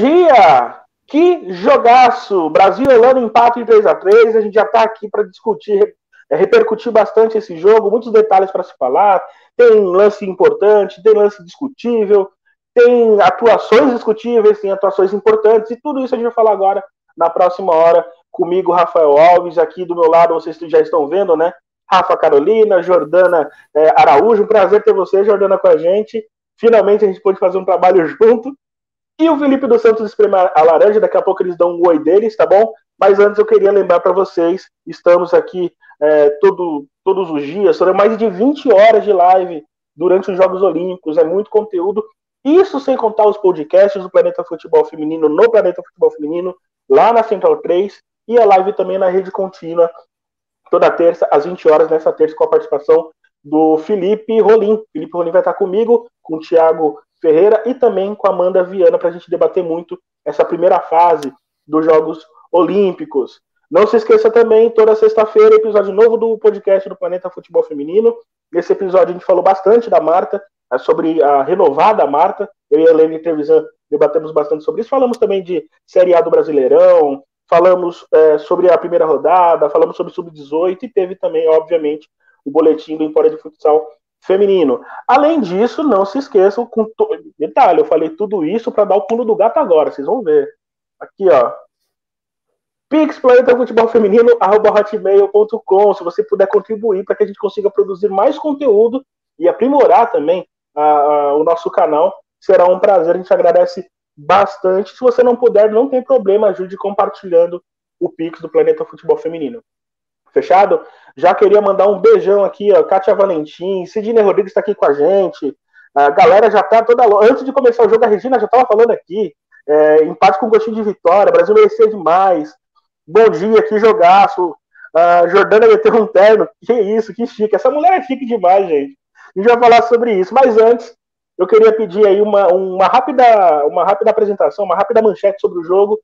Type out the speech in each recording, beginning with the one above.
dia! Que jogaço! Brasil e Holanda empate em 3 a 3 A gente já está aqui para discutir, é, repercutir bastante esse jogo, muitos detalhes para se falar. Tem lance importante, tem lance discutível, tem atuações discutíveis, tem atuações importantes, e tudo isso a gente vai falar agora na próxima hora. Comigo, Rafael Alves, aqui do meu lado, vocês já estão vendo, né? Rafa Carolina, Jordana é, Araújo, um prazer ter você, Jordana, com a gente. Finalmente a gente pôde fazer um trabalho junto. E o Felipe dos Santos espreme a laranja, daqui a pouco eles dão um oi deles, tá bom? Mas antes eu queria lembrar para vocês, estamos aqui é, todo, todos os dias, foram mais de 20 horas de live durante os Jogos Olímpicos, é muito conteúdo. Isso sem contar os podcasts do Planeta Futebol Feminino no Planeta Futebol Feminino, lá na Central 3, e a live também na rede contínua, toda terça, às 20 horas, nessa terça, com a participação do Felipe Rolim. Felipe Rolim vai estar comigo, com o Thiago Ferreira e também com a Amanda Viana para a gente debater muito essa primeira fase dos Jogos Olímpicos. Não se esqueça também, toda sexta-feira, episódio novo do podcast do Planeta Futebol Feminino. Nesse episódio a gente falou bastante da Marta, é, sobre a renovada Marta. Eu e a Helene Trevisan debatemos bastante sobre isso. Falamos também de Série A do Brasileirão, falamos é, sobre a primeira rodada, falamos sobre Sub-18 e teve também, obviamente, o boletim do Empório de Futsal feminino. Além disso, não se esqueçam, com to... detalhe, eu falei tudo isso para dar o pulo do gato agora, vocês vão ver. Aqui, ó. Pix Planeta Futebol Feminino, hotmail.com. Se você puder contribuir para que a gente consiga produzir mais conteúdo e aprimorar também a, a, o nosso canal, será um prazer. A gente agradece bastante. Se você não puder, não tem problema, ajude compartilhando o Pix do Planeta Futebol Feminino. Fechado? Já queria mandar um beijão aqui, ó. Kátia Valentim, Sidney Rodrigues está aqui com a gente. A galera já tá toda. Antes de começar o jogo, a Regina já estava falando aqui. É, empate com gostinho de vitória. Brasil merecia demais. Bom dia, que jogaço. A Jordana meteu um terno. Que isso, que chique. Essa mulher é chique demais, gente. A gente vai falar sobre isso. Mas antes, eu queria pedir aí uma, uma, rápida, uma rápida apresentação, uma rápida manchete sobre o jogo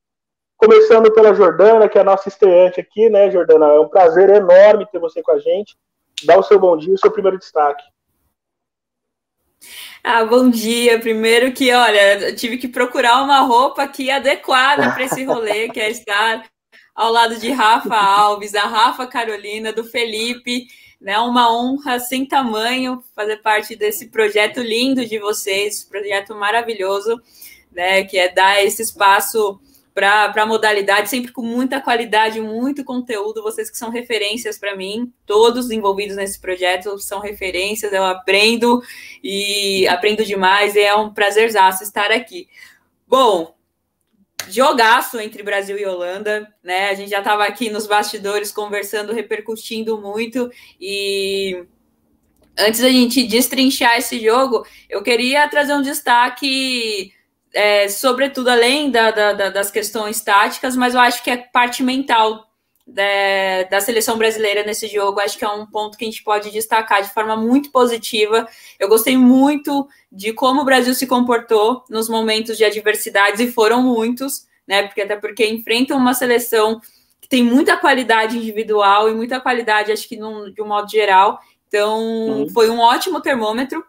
Começando pela Jordana, que é a nossa estreante aqui, né, Jordana? É um prazer enorme ter você com a gente. Dá o seu bom dia, o seu primeiro destaque. Ah, bom dia. Primeiro que, olha, tive que procurar uma roupa aqui adequada para esse rolê, que é estar ao lado de Rafa Alves, a Rafa Carolina, do Felipe. Né, uma honra sem tamanho fazer parte desse projeto lindo de vocês, projeto maravilhoso, né, que é dar esse espaço para a modalidade, sempre com muita qualidade, muito conteúdo. Vocês que são referências para mim, todos envolvidos nesse projeto são referências. Eu aprendo e aprendo demais. E é um prazerzaço estar aqui. Bom, jogaço entre Brasil e Holanda, né? A gente já estava aqui nos bastidores conversando, repercutindo muito e antes da gente destrinchar esse jogo, eu queria trazer um destaque é, sobretudo além da, da, das questões táticas, mas eu acho que é parte mental da, né, da seleção brasileira nesse jogo. Acho que é um ponto que a gente pode destacar de forma muito positiva. Eu gostei muito de como o Brasil se comportou nos momentos de adversidades, e foram muitos, né? Porque até porque enfrentam uma seleção que tem muita qualidade individual e muita qualidade, acho que num, de um modo geral. Então, uhum. foi um ótimo termômetro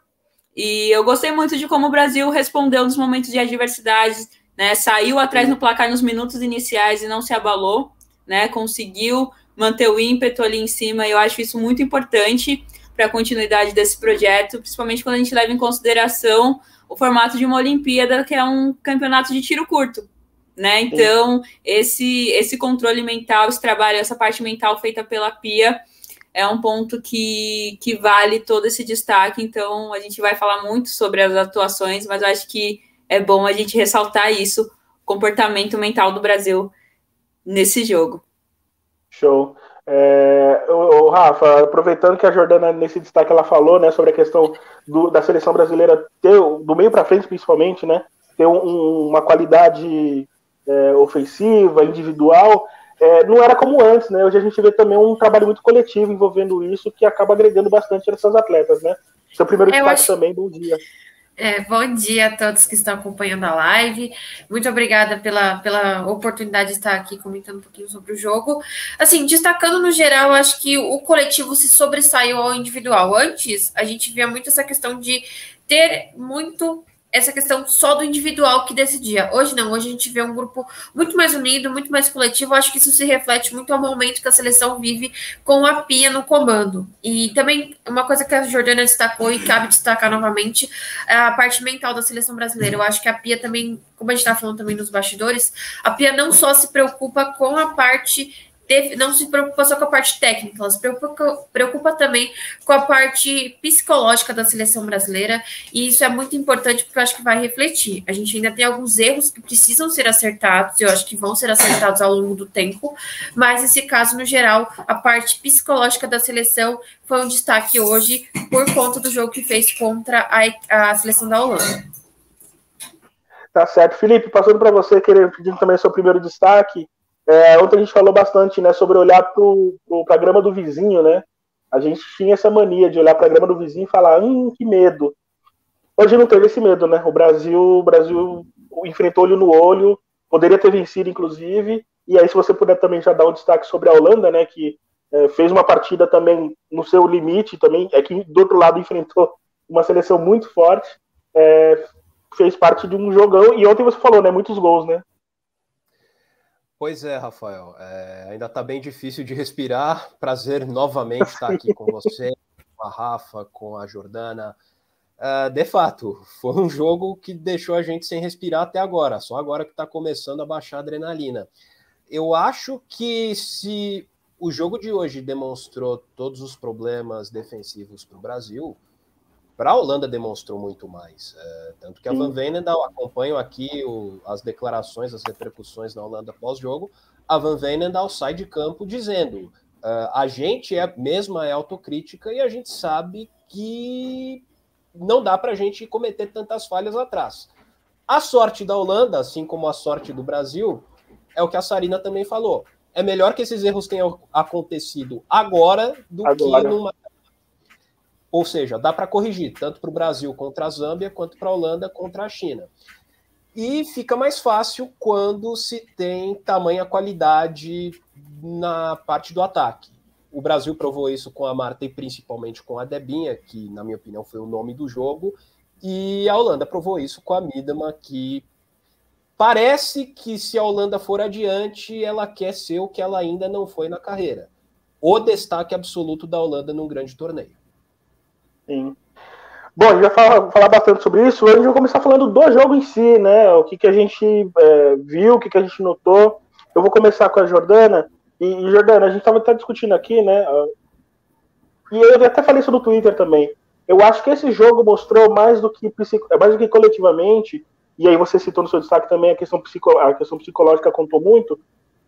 e eu gostei muito de como o Brasil respondeu nos momentos de adversidade, né? Saiu atrás no placar nos minutos iniciais e não se abalou, né? Conseguiu manter o ímpeto ali em cima. E eu acho isso muito importante para a continuidade desse projeto, principalmente quando a gente leva em consideração o formato de uma Olimpíada, que é um campeonato de tiro curto, né? Então, esse esse controle mental, esse trabalho, essa parte mental feita pela Pia é um ponto que, que vale todo esse destaque. Então, a gente vai falar muito sobre as atuações, mas eu acho que é bom a gente ressaltar isso, o comportamento mental do Brasil nesse jogo. Show. É, o, Rafa, aproveitando que a Jordana, nesse destaque, ela falou né, sobre a questão do, da seleção brasileira ter, do meio para frente principalmente, né, ter um, uma qualidade é, ofensiva, individual é, não era como antes, né? Hoje a gente vê também um trabalho muito coletivo envolvendo isso que acaba agregando bastante essas atletas, né? Seu primeiro destaque acho... também, bom dia. É, bom dia a todos que estão acompanhando a live. Muito obrigada pela, pela oportunidade de estar aqui comentando um pouquinho sobre o jogo. Assim, destacando no geral, acho que o coletivo se sobressaiu ao individual. Antes, a gente via muito essa questão de ter muito essa questão só do individual que decidia. Hoje não, hoje a gente vê um grupo muito mais unido, muito mais coletivo. acho que isso se reflete muito ao momento que a seleção vive com a Pia no comando. E também uma coisa que a Jordana destacou e cabe destacar novamente é a parte mental da seleção brasileira. Eu acho que a Pia também, como a gente está falando também nos bastidores, a Pia não só se preocupa com a parte não se preocupa só com a parte técnica, ela se preocupa, preocupa também com a parte psicológica da seleção brasileira, e isso é muito importante porque eu acho que vai refletir. A gente ainda tem alguns erros que precisam ser acertados, eu acho que vão ser acertados ao longo do tempo, mas nesse caso, no geral, a parte psicológica da seleção foi um destaque hoje por conta do jogo que fez contra a, a seleção da Holanda. Tá certo. Felipe, passando para você, querendo pedindo também seu primeiro destaque, é, ontem a gente falou bastante né, sobre olhar para a grama do vizinho, né? A gente tinha essa mania de olhar para a grama do vizinho e falar, hum, que medo. Hoje não teve esse medo, né? O Brasil, o Brasil enfrentou olho no olho, poderia ter vencido, inclusive. E aí, se você puder também já dar um destaque sobre a Holanda, né? Que é, fez uma partida também no seu limite, também é que do outro lado enfrentou uma seleção muito forte, é, fez parte de um jogão. E ontem você falou, né? Muitos gols, né? Pois é, Rafael. É, ainda está bem difícil de respirar. Prazer novamente estar aqui com você, com a Rafa, com a Jordana. É, de fato, foi um jogo que deixou a gente sem respirar até agora. Só agora que está começando a baixar a adrenalina. Eu acho que se o jogo de hoje demonstrou todos os problemas defensivos para o Brasil, para a Holanda demonstrou muito mais. É, tanto que a Van Veenendaal, acompanho aqui o, as declarações, as repercussões na Holanda pós-jogo, a Van Veenendaal sai de campo dizendo uh, a gente é mesma é autocrítica e a gente sabe que não dá para a gente cometer tantas falhas atrás. A sorte da Holanda, assim como a sorte do Brasil, é o que a Sarina também falou. É melhor que esses erros tenham acontecido agora do agora. que numa ou seja, dá para corrigir, tanto para o Brasil contra a Zâmbia, quanto para a Holanda contra a China. E fica mais fácil quando se tem tamanha qualidade na parte do ataque. O Brasil provou isso com a Marta e principalmente com a Debinha, que, na minha opinião, foi o nome do jogo. E a Holanda provou isso com a Midama, que parece que se a Holanda for adiante, ela quer ser o que ela ainda não foi na carreira. O destaque absoluto da Holanda num grande torneio. Sim. Bom, a gente vai falar, falar bastante sobre isso. Hoje gente vai começar falando do jogo em si, né? O que, que a gente é, viu, o que, que a gente notou. Eu vou começar com a Jordana. E, e Jordana, a gente estava até discutindo aqui, né? E eu até falei isso no Twitter também. Eu acho que esse jogo mostrou mais do que mais do que coletivamente, e aí você citou no seu destaque também a questão, psico, a questão psicológica contou muito.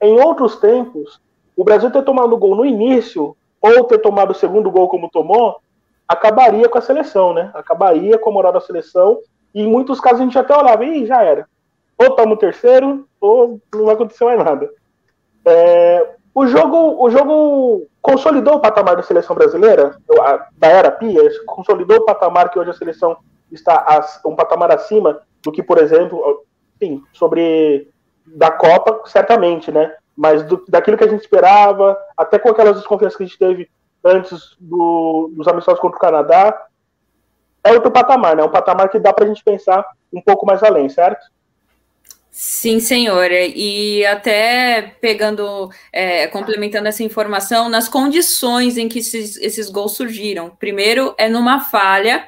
Em outros tempos, o Brasil ter tomado o gol no início, ou ter tomado o segundo gol como tomou, acabaria com a seleção, né? Acabaria com a moral da seleção. E em muitos casos a gente até olhava, e já era. Ou toma o terceiro, ou não vai acontecer mais nada. É, o, jogo, o jogo consolidou o patamar da seleção brasileira, da era Pia, consolidou o patamar que hoje a seleção está um patamar acima do que, por exemplo, sim, sobre da Copa, certamente, né? Mas do, daquilo que a gente esperava, até com aquelas desconfianças que a gente teve antes do, dos amistosos contra o Canadá, é outro patamar, né? Um patamar que dá para a gente pensar um pouco mais além, certo? Sim, senhora. E até pegando, é, complementando essa informação, nas condições em que esses, esses gols surgiram. Primeiro é numa falha,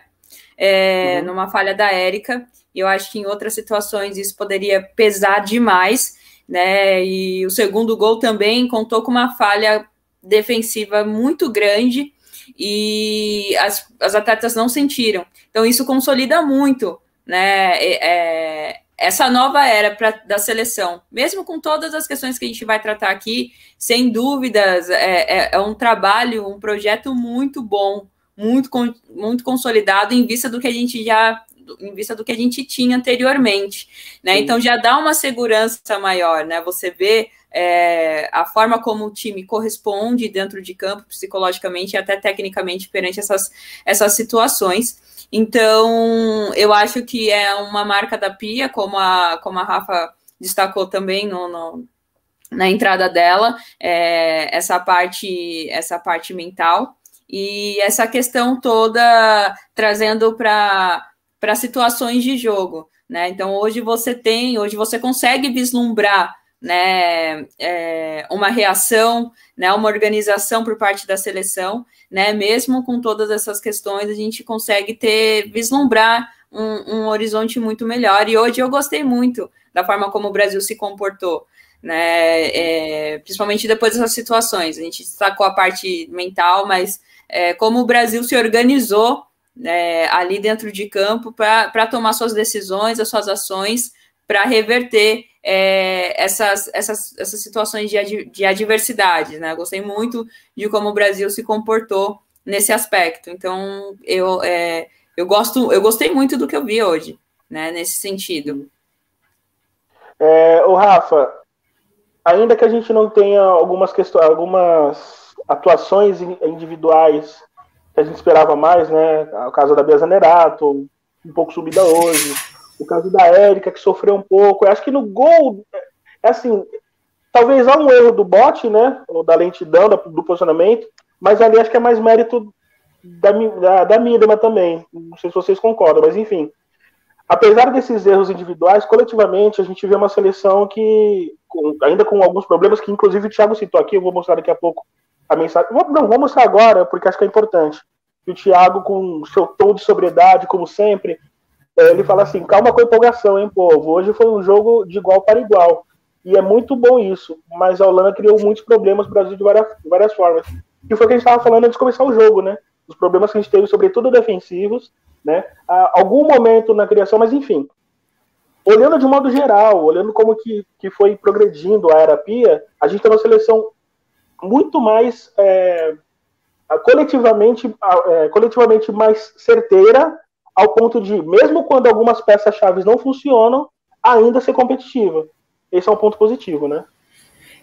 é, uhum. numa falha da Érica. E eu acho que em outras situações isso poderia pesar demais, né? E o segundo gol também contou com uma falha defensiva muito grande e as, as atletas não sentiram. Então, isso consolida muito né, é, essa nova era pra, da seleção. Mesmo com todas as questões que a gente vai tratar aqui, sem dúvidas, é, é, é um trabalho, um projeto muito bom, muito, muito consolidado em vista do que a gente já em vista do que a gente tinha anteriormente, né? Então já dá uma segurança maior, né? Você vê é, a forma como o time corresponde dentro de campo, psicologicamente e até tecnicamente perante essas, essas situações. Então, eu acho que é uma marca da Pia, como a, como a Rafa destacou também no, no na entrada dela, é, essa parte essa parte mental e essa questão toda trazendo para para situações de jogo. Né? Então, hoje você tem, hoje você consegue vislumbrar né, é, uma reação, né, uma organização por parte da seleção, né, mesmo com todas essas questões, a gente consegue ter, vislumbrar um, um, horizonte muito melhor. E hoje eu gostei muito da forma como o Brasil se comportou, né, é, principalmente depois dessas situações. A gente destacou a parte mental, mas é, como o Brasil se organizou né, ali dentro de campo para tomar suas decisões, as suas ações, para reverter é, essas, essas, essas situações de, de adversidade. Né? Gostei muito de como o Brasil se comportou nesse aspecto. Então, eu, é, eu, gosto, eu gostei muito do que eu vi hoje, né, nesse sentido. É, o Rafa, ainda que a gente não tenha algumas questões, algumas atuações individuais que a gente esperava mais, né? O caso da Bia Zanerato, um pouco subida hoje o caso da Érica, que sofreu um pouco. Eu acho que no gol, é assim, talvez há um erro do bote, né? Ou da lentidão, do posicionamento, mas ali acho que é mais mérito da, da, da também. Não sei se vocês concordam, mas enfim. Apesar desses erros individuais, coletivamente a gente vê uma seleção que, ainda com alguns problemas, que inclusive o Thiago citou aqui, eu vou mostrar daqui a pouco a mensagem. Não, vou mostrar agora, porque acho que é importante. O Thiago, com seu tom de sobriedade, como sempre, é, ele fala assim: calma com a empolgação, hein, povo. Hoje foi um jogo de igual para igual. E é muito bom isso. Mas a Holanda criou muitos problemas para o Brasil de várias, de várias formas. E foi o que a gente estava falando antes de começar o jogo, né? Os problemas que a gente teve, sobretudo defensivos, né? Há algum momento na criação, mas enfim. Olhando de modo geral, olhando como que, que foi progredindo a era Pia, a gente tem uma seleção muito mais é, coletivamente, é, coletivamente mais certeira ao ponto de, mesmo quando algumas peças-chave não funcionam, ainda ser competitiva. Esse é um ponto positivo, né?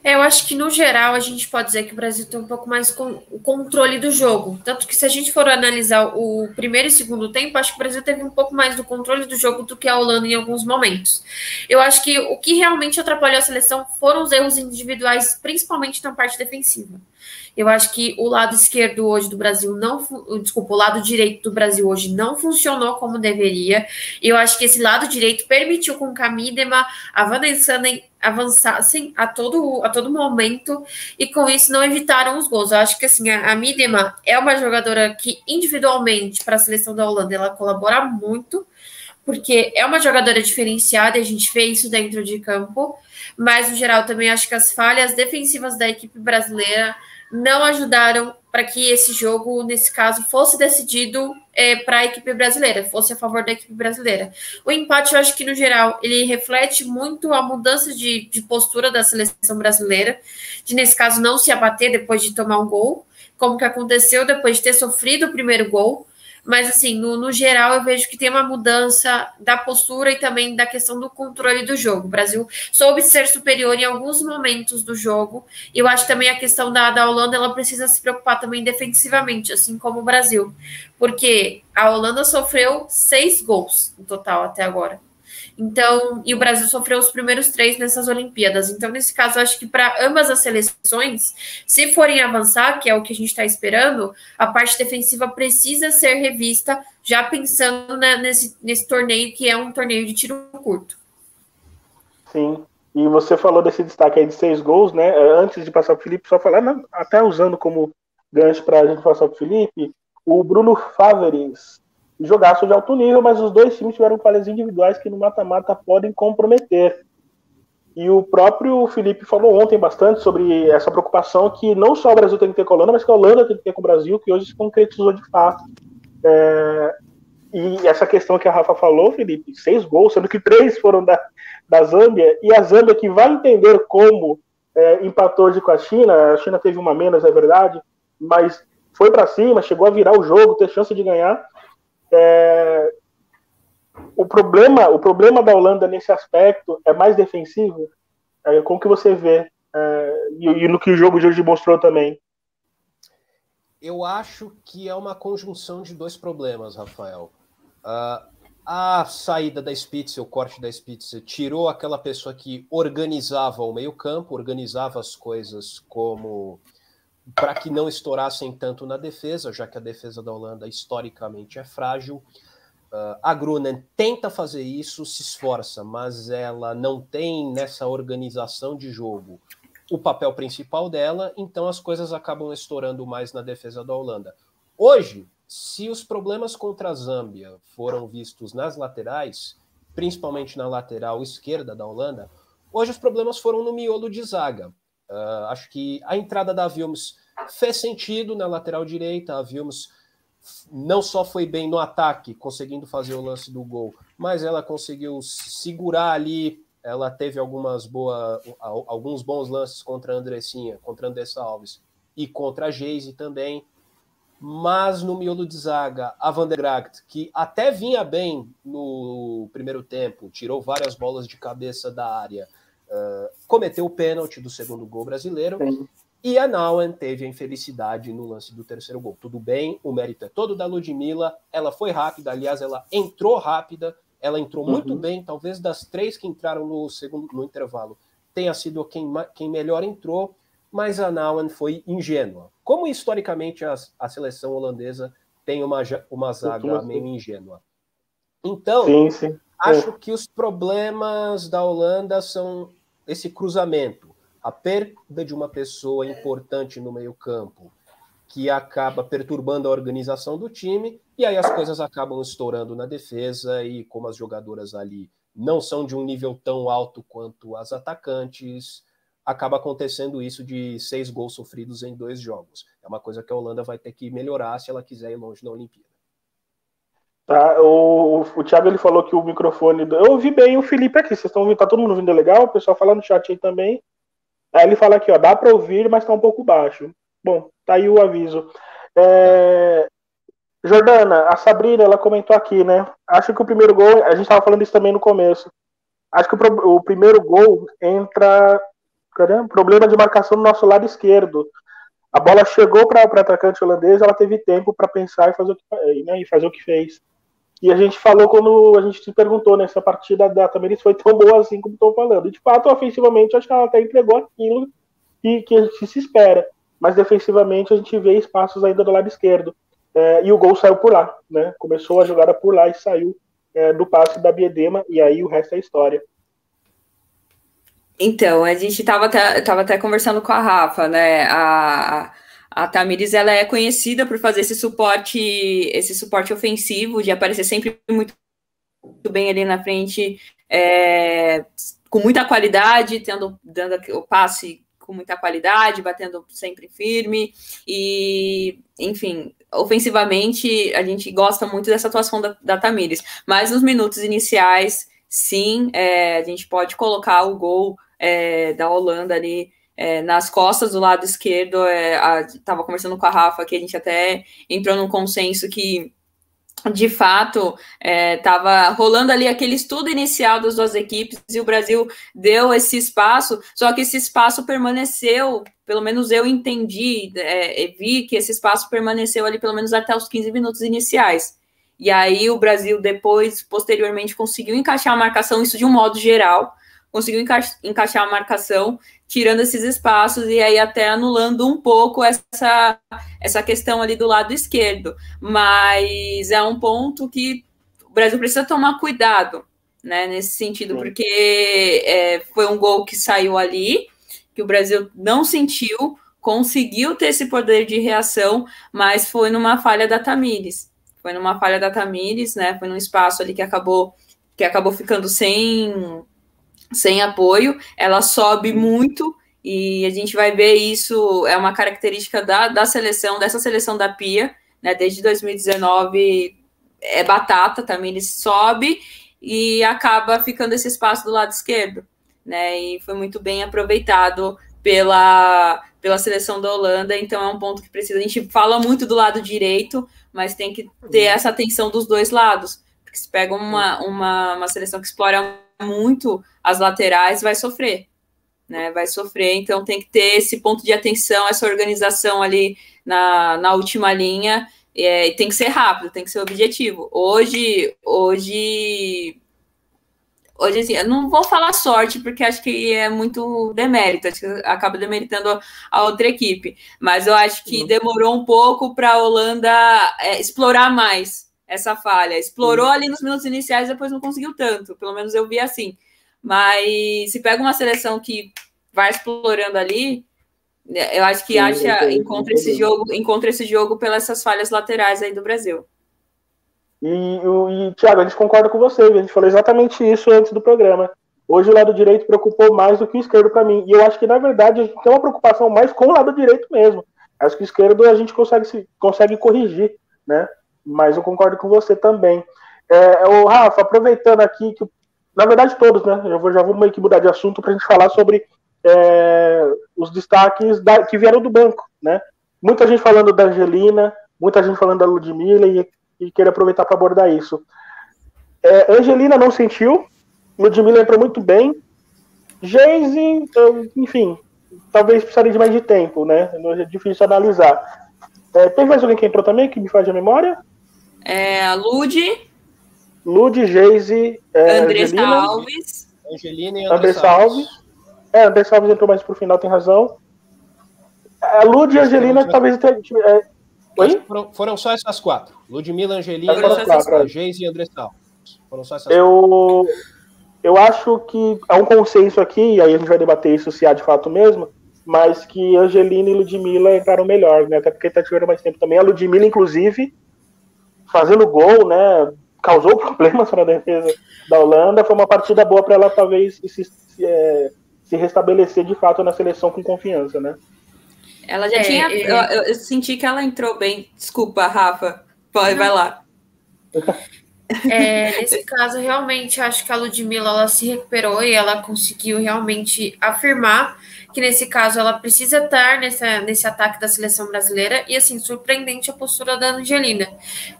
É, eu acho que, no geral, a gente pode dizer que o Brasil tem um pouco mais com o controle do jogo. Tanto que, se a gente for analisar o primeiro e segundo tempo, acho que o Brasil teve um pouco mais do controle do jogo do que a Holanda em alguns momentos. Eu acho que o que realmente atrapalhou a seleção foram os erros individuais, principalmente na parte defensiva. Eu acho que o lado esquerdo hoje do Brasil não, desculpa, o lado direito do Brasil hoje não funcionou como deveria. Eu acho que esse lado direito permitiu com que a Midema, a Vanessa avançassem a todo, a todo momento e com isso não evitaram os gols. Eu acho que assim, a, a Midema é uma jogadora que individualmente para a seleção da Holanda ela colabora muito, porque é uma jogadora diferenciada, e a gente vê isso dentro de campo, mas no geral também acho que as falhas defensivas da equipe brasileira não ajudaram para que esse jogo, nesse caso, fosse decidido é, para a equipe brasileira, fosse a favor da equipe brasileira. O empate, eu acho que, no geral, ele reflete muito a mudança de, de postura da seleção brasileira, de, nesse caso, não se abater depois de tomar um gol, como que aconteceu depois de ter sofrido o primeiro gol, mas, assim, no, no, geral, eu vejo que tem uma mudança da postura e também da questão do controle do jogo. O Brasil soube ser superior em alguns momentos do jogo. E eu acho também a questão da, da Holanda, ela precisa se preocupar também defensivamente, assim como o Brasil. Porque a Holanda sofreu seis gols no total até agora. Então, e o Brasil sofreu os primeiros três nessas Olimpíadas. Então, nesse caso, acho que para ambas as seleções, se forem avançar, que é o que a gente está esperando, a parte defensiva precisa ser revista, já pensando né, nesse, nesse torneio que é um torneio de tiro curto. Sim. E você falou desse destaque aí de seis gols, né? Antes de passar para o Felipe, só falar, não, até usando como gancho para a gente passar para o Felipe, o Bruno Fáveres jogaço de alto nível, mas os dois times tiveram falhas individuais que no mata-mata podem comprometer. E o próprio Felipe falou ontem bastante sobre essa preocupação que não só o Brasil tem que ter com a Holanda, mas que a Holanda tem que ter com o Brasil, que hoje se concretizou de fato. É, e essa questão que a Rafa falou, Felipe, seis gols, sendo que três foram da, da Zâmbia, e a Zâmbia que vai entender como é, empatou hoje com a China, a China teve uma menos, é verdade, mas foi para cima, chegou a virar o jogo, ter chance de ganhar. É, o problema, o problema da Holanda nesse aspecto é mais defensivo. É, como que você vê é, e, e, no que o jogo de hoje mostrou também? Eu acho que é uma conjunção de dois problemas, Rafael. Uh, a saída da Spitz, o corte da Spitz, tirou aquela pessoa que organizava o meio-campo, organizava as coisas como para que não estourassem tanto na defesa, já que a defesa da Holanda historicamente é frágil. Uh, a Grunen tenta fazer isso, se esforça, mas ela não tem nessa organização de jogo o papel principal dela, então as coisas acabam estourando mais na defesa da Holanda. Hoje, se os problemas contra a Zâmbia foram vistos nas laterais, principalmente na lateral esquerda da Holanda, hoje os problemas foram no miolo de zaga. Uh, acho que a entrada da Vilmes fez sentido na lateral direita, a Vilmes não só foi bem no ataque, conseguindo fazer o lance do gol, mas ela conseguiu segurar ali. Ela teve algumas boas, alguns bons lances contra a Andressinha, contra a Andressa Alves e contra a Geise também. Mas no miolo de zaga, a Van der Gracht, que até vinha bem no primeiro tempo, tirou várias bolas de cabeça da área, uh, cometeu o pênalti do segundo gol brasileiro. Sim. E a Nauen teve a infelicidade no lance do terceiro gol. Tudo bem, o mérito é todo da Ludmilla. Ela foi rápida, aliás, ela entrou rápida, ela entrou uhum. muito bem. Talvez das três que entraram no segundo no intervalo, tenha sido quem, quem melhor entrou, mas a Nauen foi ingênua. Como historicamente a, a seleção holandesa tem uma, uma zaga meio ingênua. Então, sim, sim. acho que os problemas da Holanda são esse cruzamento a perda de uma pessoa importante no meio-campo que acaba perturbando a organização do time, e aí as coisas acabam estourando na defesa, e como as jogadoras ali não são de um nível tão alto quanto as atacantes, acaba acontecendo isso de seis gols sofridos em dois jogos. É uma coisa que a Holanda vai ter que melhorar se ela quiser ir longe na Olimpíada. Tá, o, o Thiago ele falou que o microfone. Eu ouvi bem o Felipe aqui. Vocês estão ouvindo? Tá todo mundo ouvindo legal? O pessoal falando no chat aí também. Aí ele fala aqui, ó, dá para ouvir, mas está um pouco baixo. Bom, tá aí o aviso. É... Jordana, a Sabrina, ela comentou aqui, né? Acho que o primeiro gol, a gente estava falando isso também no começo. Acho que o, o primeiro gol entra. Caramba, problema de marcação no nosso lado esquerdo. A bola chegou para a atacante holandesa, ela teve tempo para pensar e fazer, o que, né, e fazer o que fez. E a gente falou quando a gente se perguntou, né, se a partida da Tamiris foi tão boa assim como estão falando. E, de fato, ofensivamente, acho que ela até entregou aquilo que, que a gente se espera. Mas defensivamente a gente vê espaços ainda do lado esquerdo. É, e o gol saiu por lá, né? Começou a jogada por lá e saiu é, do passe da Biedema, e aí o resto é história. Então, a gente estava até, tava até conversando com a Rafa, né? A, a Tamires ela é conhecida por fazer esse suporte, esse suporte ofensivo, de aparecer sempre muito, muito bem ali na frente, é, com muita qualidade, tendo dando o passe com muita qualidade, batendo sempre firme. E, enfim, ofensivamente a gente gosta muito dessa atuação da, da Tamires, mas nos minutos iniciais, sim, é, a gente pode colocar o gol é, da Holanda ali é, nas costas do lado esquerdo, estava é, conversando com a Rafa que a gente até entrou num consenso que de fato estava é, rolando ali aquele estudo inicial das duas equipes e o Brasil deu esse espaço, só que esse espaço permaneceu, pelo menos eu entendi, é, vi que esse espaço permaneceu ali pelo menos até os 15 minutos iniciais. E aí o Brasil depois, posteriormente, conseguiu encaixar a marcação, isso de um modo geral, conseguiu enca encaixar a marcação, tirando esses espaços e aí até anulando um pouco essa, essa questão ali do lado esquerdo. Mas é um ponto que o Brasil precisa tomar cuidado, né, nesse sentido, porque é, foi um gol que saiu ali, que o Brasil não sentiu, conseguiu ter esse poder de reação, mas foi numa falha da Tamires. Foi numa falha da Tamires, né? Foi num espaço ali que acabou que acabou ficando sem sem apoio, ela sobe muito e a gente vai ver isso, é uma característica da, da seleção, dessa seleção da Pia, né? Desde 2019 é batata também, ele sobe e acaba ficando esse espaço do lado esquerdo, né? E foi muito bem aproveitado pela, pela seleção da Holanda, então é um ponto que precisa. A gente fala muito do lado direito, mas tem que ter essa atenção dos dois lados, porque se pega uma, uma, uma seleção que explora muito as laterais, vai sofrer. Né, vai sofrer, então tem que ter esse ponto de atenção, essa organização ali na, na última linha, é, tem que ser rápido, tem que ser objetivo. Hoje, hoje, hoje assim, eu não vou falar sorte, porque acho que é muito demérito, acho que acaba demeritando a outra equipe, mas eu acho que demorou um pouco para a Holanda é, explorar mais essa falha. Explorou ali nos minutos iniciais, depois não conseguiu tanto. Pelo menos eu vi assim. Mas se pega uma seleção que vai explorando ali, eu acho que Sim, acha, encontra esse jogo, encontra esse jogo pelas essas falhas laterais aí do Brasil. E, e, Thiago, a gente concorda com você, a gente falou exatamente isso antes do programa. Hoje o lado direito preocupou mais do que o esquerdo para mim. E eu acho que, na verdade, a gente tem uma preocupação mais com o lado direito mesmo. Acho que o esquerdo a gente consegue, se, consegue corrigir, né? Mas eu concordo com você também. É, o Rafa, aproveitando aqui que, na verdade, todos, né? Eu vou, já vou meio que mudar de assunto para a gente falar sobre é, os destaques da, que vieram do banco, né? Muita gente falando da Angelina, muita gente falando da Ludmilla e, e queria aproveitar para abordar isso. É, Angelina não sentiu, Ludmilla entrou muito bem. Geise, enfim, talvez precisaria de mais de tempo, né? É difícil analisar. É, mais alguém que entrou também que me faz a memória? É, a Lud. Lud, Geise, é, Andressa Angelina, Alves. Angelina e Andressa Alves. É, Andressa Alves entrou mais pro final, tem razão. A Lud e Angelina talvez tenha. É... Oi? Foram, foram, só essas quatro. Ludmilla, Angelina, é. Geise e Andressa Alves. Foram só essas eu... quatro eu acho que há um consenso aqui, e aí a gente vai debater isso se há de fato mesmo, mas que Angelina e Ludmilla entraram melhor, né? Até porque tá tiveram mais tempo também. A Ludmilla, inclusive, fazendo gol, né? Causou problemas para a defesa da Holanda. Foi uma partida boa para ela, talvez, se, se, é, se, restabelecer de fato na seleção com confiança, né? Ela já é, tinha. É... Eu, eu, senti que ela entrou bem. Desculpa, Rafa. Vai, vai lá. É, nesse caso, realmente, acho que a Ludmilla ela se recuperou e ela conseguiu realmente afirmar que nesse caso ela precisa estar nessa, nesse ataque da seleção brasileira. E assim, surpreendente a postura da Angelina,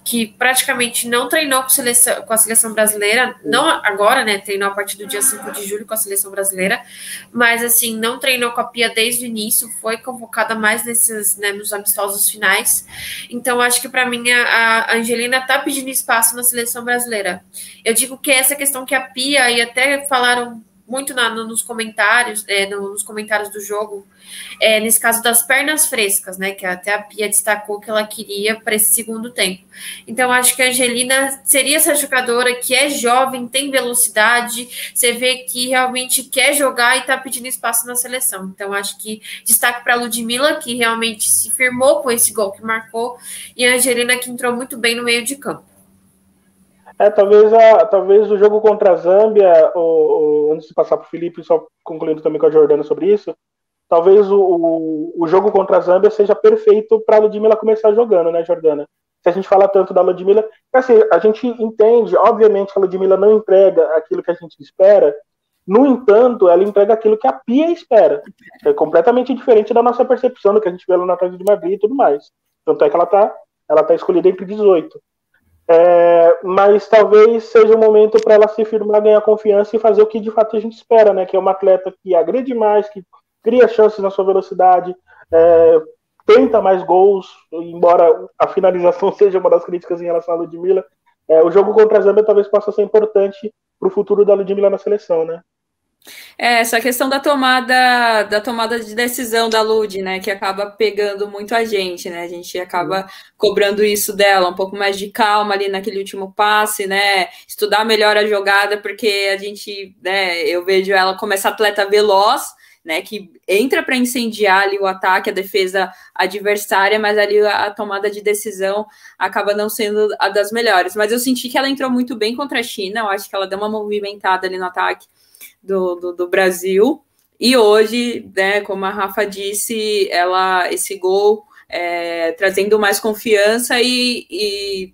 que praticamente não treinou com, seleção, com a seleção brasileira, não agora, né? Treinou a partir do dia 5 de julho com a seleção brasileira, mas assim, não treinou com a Pia desde o início, foi convocada mais nesses, né, nos amistosos finais. Então, acho que para mim a, a Angelina tá pedindo espaço na seleção brasileira. Eu digo que essa questão que a Pia, e até falaram muito na, nos comentários, é, nos comentários do jogo, é, nesse caso das pernas frescas, né? Que até a Pia destacou que ela queria para esse segundo tempo. Então, acho que a Angelina seria essa jogadora que é jovem, tem velocidade, você vê que realmente quer jogar e está pedindo espaço na seleção. Então, acho que destaque para a Ludmilla, que realmente se firmou com esse gol que marcou, e a Angelina que entrou muito bem no meio de campo. É, talvez, a, talvez o jogo contra a Zâmbia, antes de passar para o Felipe, só concluindo também com a Jordana sobre isso, talvez o, o, o jogo contra a Zâmbia seja perfeito para a Ludmilla começar jogando, né, Jordana? Se a gente fala tanto da Ludmilla, assim, a gente entende, obviamente, que a Ludmilla não entrega aquilo que a gente espera, no entanto, ela entrega aquilo que a Pia espera. É completamente diferente da nossa percepção do que a gente vê lá na Atlético de Madrid e tudo mais. Tanto é que ela está ela tá escolhida entre 18. É, mas talvez seja o momento para ela se firmar, ganhar confiança e fazer o que de fato a gente espera, né? Que é uma atleta que agrede mais, que cria chances na sua velocidade, é, tenta mais gols, embora a finalização seja uma das críticas em relação à Ludmilla. É, o jogo contra a Zâmbia talvez possa ser importante para o futuro da Ludmilla na seleção, né? É, essa questão da tomada da tomada de decisão da Lud, né, que acaba pegando muito a gente, né? A gente acaba uhum. cobrando isso dela, um pouco mais de calma ali naquele último passe, né? Estudar melhor a jogada, porque a gente, né, eu vejo ela como essa atleta veloz, né, que entra para incendiar ali o ataque, a defesa adversária, mas ali a, a, tomada de decisão acaba não sendo a das melhores. Mas eu senti que ela entrou muito bem contra a China, eu acho que ela deu uma movimentada ali no ataque do, do, do Brasil. E hoje, né, como a Rafa disse, ela esse gol é, trazendo mais confiança e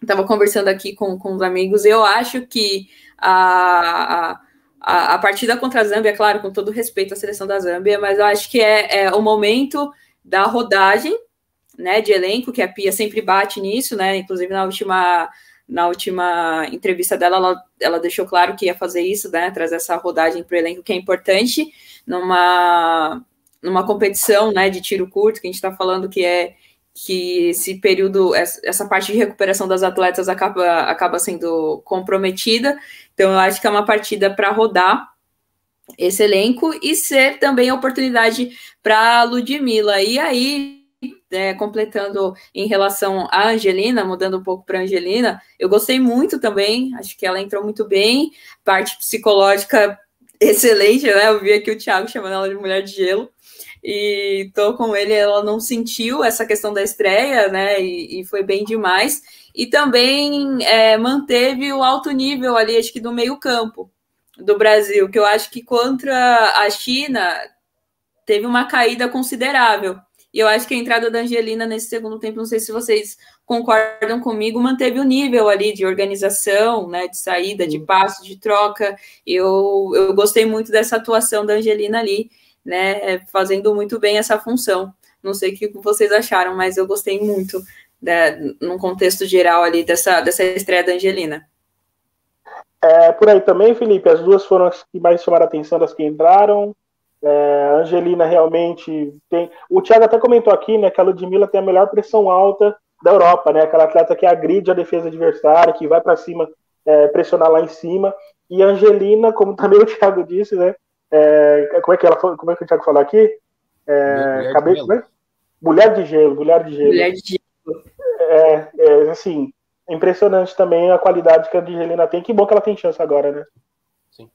estava conversando aqui com, com os amigos. Eu acho que a, a, a partida contra a Zâmbia, claro, com todo respeito à seleção da Zâmbia, mas eu acho que é, é o momento da rodagem, né, de elenco, que a Pia sempre bate nisso, né, inclusive na última na última entrevista dela, ela, ela deixou claro que ia fazer isso, né? Trazer essa rodagem para o elenco, que é importante numa, numa competição né, de tiro curto, que a gente está falando que é que esse período, essa parte de recuperação das atletas acaba, acaba sendo comprometida. Então, eu acho que é uma partida para rodar esse elenco e ser também a oportunidade para a Ludmilla. E aí, é, completando em relação à Angelina, mudando um pouco para Angelina, eu gostei muito também, acho que ela entrou muito bem, parte psicológica excelente, né? Eu vi aqui o Thiago chamando ela de mulher de gelo. E tô com ele, ela não sentiu essa questão da estreia, né? E, e foi bem demais. E também é, manteve o alto nível ali, acho que do meio-campo do Brasil, que eu acho que contra a China teve uma caída considerável. E eu acho que a entrada da Angelina nesse segundo tempo, não sei se vocês concordam comigo, manteve o nível ali de organização, né, de saída, de passo, de troca. Eu, eu gostei muito dessa atuação da Angelina ali, né, fazendo muito bem essa função. Não sei o que vocês acharam, mas eu gostei muito, da, num contexto geral ali, dessa, dessa estreia da Angelina. É, por aí também, Felipe, as duas foram as que mais chamaram a atenção das que entraram. É, a Angelina realmente tem. O Thiago até comentou aqui, né, que a Ludmilla tem a melhor pressão alta da Europa, né? Aquela atleta que agride a defesa adversária, que vai para cima, é, pressionar lá em cima. E a Angelina, como também o Thiago disse, né? É, como é que ela como é que o Thiago falou aqui? É, mulher, de né? mulher de gelo, mulher de gelo. Mulher de gelo. É, é, assim, impressionante também a qualidade que a Angelina tem. Que bom que ela tem chance agora, né? Sim.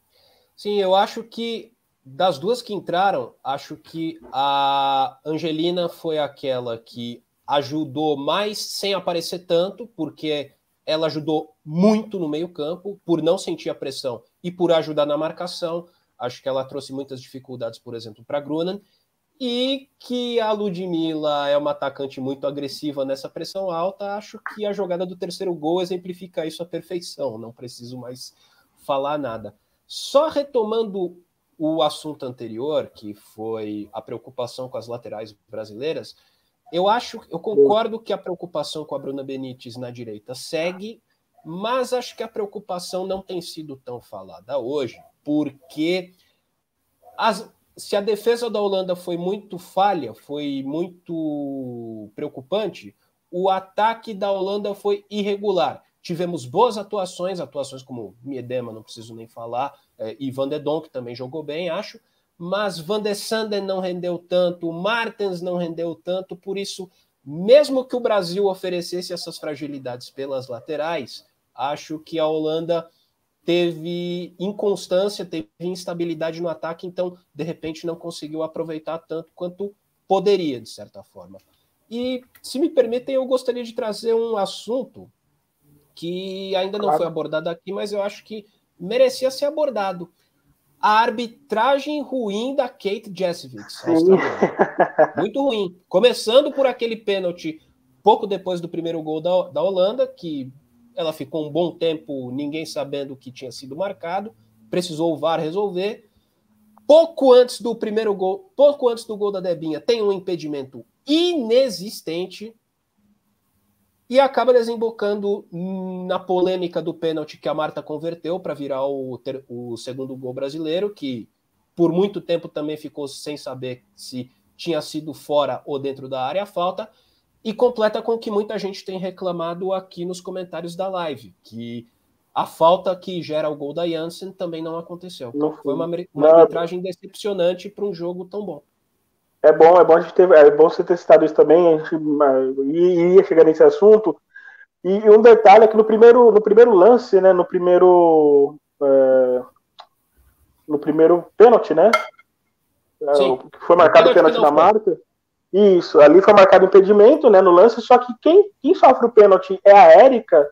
Sim, eu acho que das duas que entraram, acho que a Angelina foi aquela que ajudou mais sem aparecer tanto, porque ela ajudou muito no meio-campo por não sentir a pressão e por ajudar na marcação. Acho que ela trouxe muitas dificuldades, por exemplo, para Grunan. E que a Ludmilla é uma atacante muito agressiva nessa pressão alta. Acho que a jogada do terceiro gol exemplifica isso à perfeição. Não preciso mais falar nada. Só retomando o assunto anterior, que foi a preocupação com as laterais brasileiras, eu acho, eu concordo que a preocupação com a Bruna Benítez na direita segue, mas acho que a preocupação não tem sido tão falada hoje, porque as, se a defesa da Holanda foi muito falha, foi muito preocupante, o ataque da Holanda foi irregular. Tivemos boas atuações, atuações como Miedema, não preciso nem falar, é, e Van de Donk também jogou bem, acho, mas Van de Sanden não rendeu tanto, Martens não rendeu tanto, por isso, mesmo que o Brasil oferecesse essas fragilidades pelas laterais, acho que a Holanda teve inconstância, teve instabilidade no ataque, então, de repente, não conseguiu aproveitar tanto quanto poderia, de certa forma. E, se me permitem, eu gostaria de trazer um assunto que ainda não claro. foi abordado aqui, mas eu acho que merecia ser abordado. A arbitragem ruim da Kate Jessevich. Muito ruim. Começando por aquele pênalti pouco depois do primeiro gol da, da Holanda, que ela ficou um bom tempo ninguém sabendo o que tinha sido marcado, precisou o VAR resolver. Pouco antes do primeiro gol, pouco antes do gol da Debinha, tem um impedimento inexistente e acaba desembocando na polêmica do pênalti que a Marta converteu para virar o, ter, o segundo gol brasileiro, que por muito tempo também ficou sem saber se tinha sido fora ou dentro da área a falta, e completa com o que muita gente tem reclamado aqui nos comentários da live, que a falta que gera o gol da Janssen também não aconteceu. Não foi uma, uma arbitragem decepcionante para um jogo tão bom. É bom, é bom a gente ter, é bom você ter citado isso também, a gente ia chegar nesse assunto. E, e, um detalhe é que no primeiro, no primeiro lance, né, no primeiro é, no primeiro pênalti, né? É, Sim. Foi marcado o pênalti na marca. Isso, ali foi marcado impedimento, né, no lance, só que quem, quem sofre o pênalti é a Érica,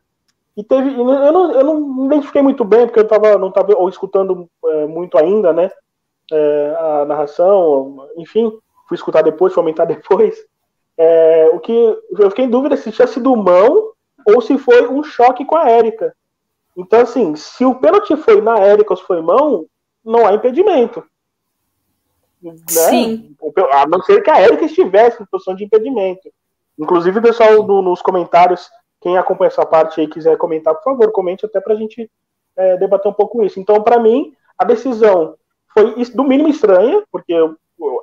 e teve, eu não, eu não identifiquei muito bem, porque eu tava, não estava escutando é, muito ainda, né, é, a narração, enfim, fui escutar depois, fui aumentar depois. É, o que eu fiquei em dúvida se tinha sido mão ou se foi um choque com a Érica. Então, assim, se o pênalti foi na Érica ou se foi mão, não há impedimento. Né? Sim. A não ser que a Érica estivesse em posição de impedimento. Inclusive, pessoal do, nos comentários, quem acompanha essa parte aí quiser comentar, por favor, comente até para a gente é, debater um pouco isso. Então, para mim, a decisão foi do mínimo estranha, porque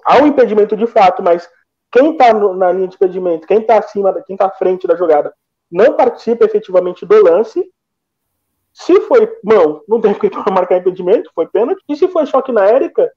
há um impedimento de fato, mas quem está na linha de impedimento, quem está acima, quem está à frente da jogada, não participa efetivamente do lance. Se foi mão, não tem que marcar impedimento, foi pênalti. E se foi choque na Érica,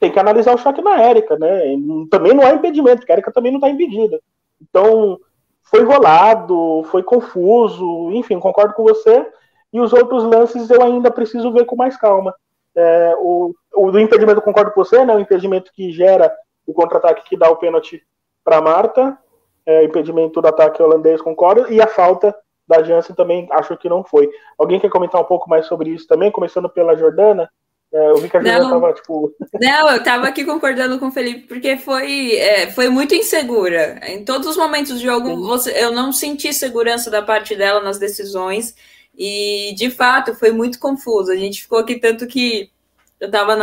tem que analisar o choque na Érica, né? Também não há impedimento, porque a Érica também não está impedida. Então, foi enrolado, foi confuso, enfim, concordo com você. E os outros lances eu ainda preciso ver com mais calma. É, o, o impedimento, concordo com você, né? O impedimento que gera o contra-ataque que dá o pênalti para Marta, é, impedimento do ataque holandês, concordo, e a falta da Jansen também acho que não foi. Alguém quer comentar um pouco mais sobre isso também, começando pela Jordana? É, eu vi que a Jordana estava, tipo. Não, eu estava aqui concordando com o Felipe, porque foi, é, foi muito insegura. Em todos os momentos do jogo, você, eu não senti segurança da parte dela nas decisões. E, de fato, foi muito confuso. A gente ficou aqui tanto que eu estava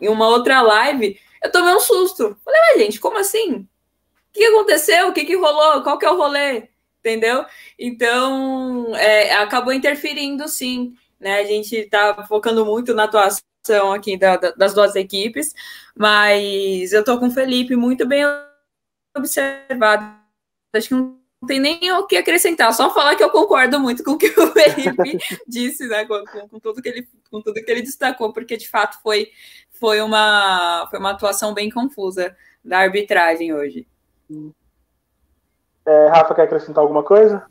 em uma outra live, eu tomei um susto. Falei, mas gente, como assim? O que aconteceu? O que, que rolou? Qual que é o rolê? Entendeu? Então, é, acabou interferindo, sim. Né? A gente está focando muito na atuação aqui da, da, das duas equipes, mas eu estou com o Felipe muito bem observado. Acho que tem nem o que acrescentar, só falar que eu concordo muito com o que o Felipe disse, né? Com, com, com, tudo que ele, com tudo que ele destacou, porque de fato foi, foi, uma, foi uma atuação bem confusa da arbitragem hoje. É, Rafa, quer acrescentar alguma coisa?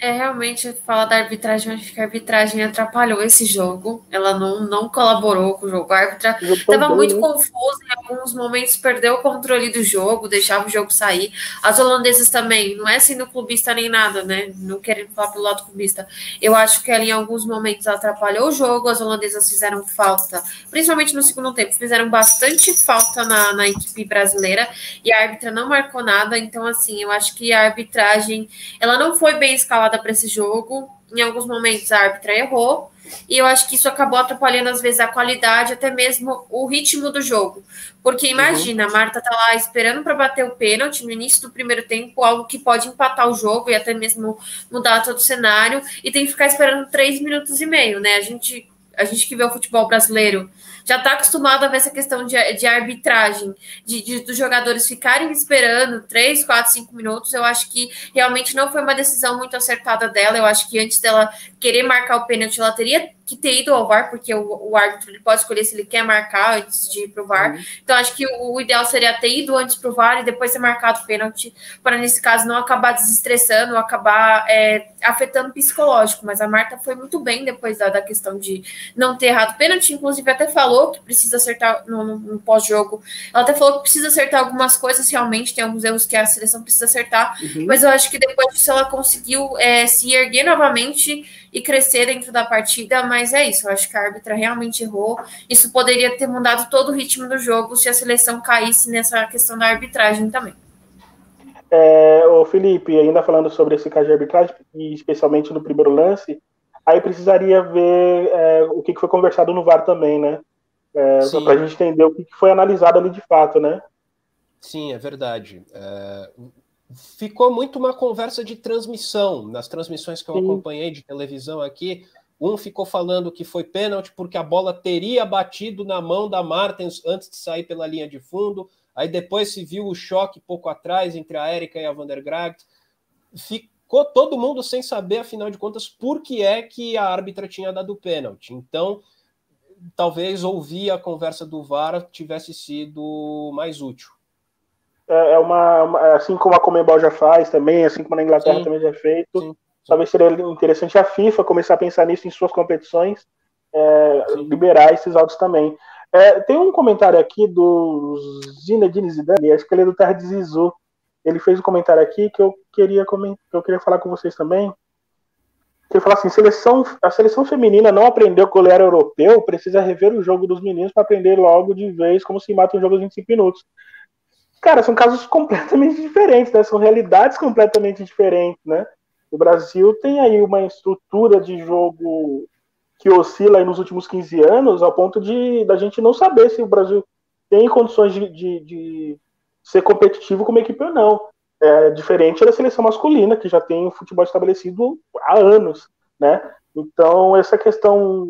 É, realmente, falar da arbitragem, acho que a arbitragem atrapalhou esse jogo. Ela não, não colaborou com o jogo. A árbitra estava muito né? confusa, em alguns momentos perdeu o controle do jogo, deixava o jogo sair. As holandesas também, não é sendo clubista nem nada, né? Não querendo falar pelo lado clubista. Eu acho que ela, em alguns momentos, atrapalhou o jogo. As holandesas fizeram falta, principalmente no segundo tempo, fizeram bastante falta na, na equipe brasileira e a árbitra não marcou nada. Então, assim, eu acho que a arbitragem ela não foi bem escalada para esse jogo. Em alguns momentos a árbitra errou, e eu acho que isso acabou atrapalhando, às vezes, a qualidade, até mesmo o ritmo do jogo. Porque uhum. imagina, uhum. a Marta tá lá esperando para bater o pênalti no início do primeiro tempo, algo que pode empatar o jogo e até mesmo mudar todo o cenário, e tem que ficar esperando três minutos e meio, né? A gente, a gente que vê o futebol brasileiro já está acostumado a ver essa questão de, de arbitragem, de, de, dos jogadores ficarem esperando 3, 4, 5 minutos. Eu acho que realmente não foi uma decisão muito acertada dela. Eu acho que antes dela querer marcar o pênalti, ela teria que ter ido ao VAR, porque o, o árbitro ele pode escolher se ele quer marcar antes de ir pro VAR. Uhum. Então, acho que o, o, ideal seria ter ido antes pro VAR e depois ser marcado o pênalti, para nesse caso não acabar desestressando, acabar é, afetando o psicológico. Mas a Marta foi muito bem depois da, da questão de não ter errado o pênalti, inclusive até falou que precisa acertar no, no, no pós-jogo. Ela até falou que precisa acertar algumas coisas, realmente, tem alguns erros que a seleção precisa acertar, uhum. mas eu acho que depois disso ela conseguiu é, se erguer novamente e crescer dentro da partida, mas é isso, eu acho que a árbitra realmente errou. Isso poderia ter mudado todo o ritmo do jogo se a seleção caísse nessa questão da arbitragem também. É, o Felipe, ainda falando sobre esse caso de arbitragem, e especialmente no primeiro lance, aí precisaria ver é, o que foi conversado no VAR também, né? É, para a gente entender o que foi analisado ali de fato, né? Sim, é verdade. É, ficou muito uma conversa de transmissão. Nas transmissões que eu Sim. acompanhei de televisão aqui, um ficou falando que foi pênalti porque a bola teria batido na mão da Martens antes de sair pela linha de fundo. Aí depois se viu o choque pouco atrás entre a Erika e a Vandergracht. Ficou todo mundo sem saber, afinal de contas, por que é que a árbitra tinha dado pênalti. Então, talvez ouvir a conversa do VAR tivesse sido mais útil. É, é uma, uma, é assim como a Comebol já faz também, assim como na Inglaterra sim, também já é feito. Sim. Talvez seria interessante a FIFA começar a pensar nisso em suas competições, é, liberar esses áudios também. É, tem um comentário aqui do Zinedine Zidane, acho que ele é do Terra de Zizu. Ele fez um comentário aqui que eu queria comentar, que eu queria falar com vocês também. Ele fala assim: seleção, a seleção feminina não aprendeu que ele era europeu, precisa rever o jogo dos meninos para aprender logo de vez como se mata um jogo em 25 minutos. Cara, são casos completamente diferentes, né? São realidades completamente diferentes, né? O Brasil tem aí uma estrutura de jogo que oscila nos últimos 15 anos, ao ponto de da gente não saber se o Brasil tem condições de, de, de ser competitivo como equipe ou não. É diferente da seleção masculina, que já tem o futebol estabelecido há anos, né? Então, essa questão.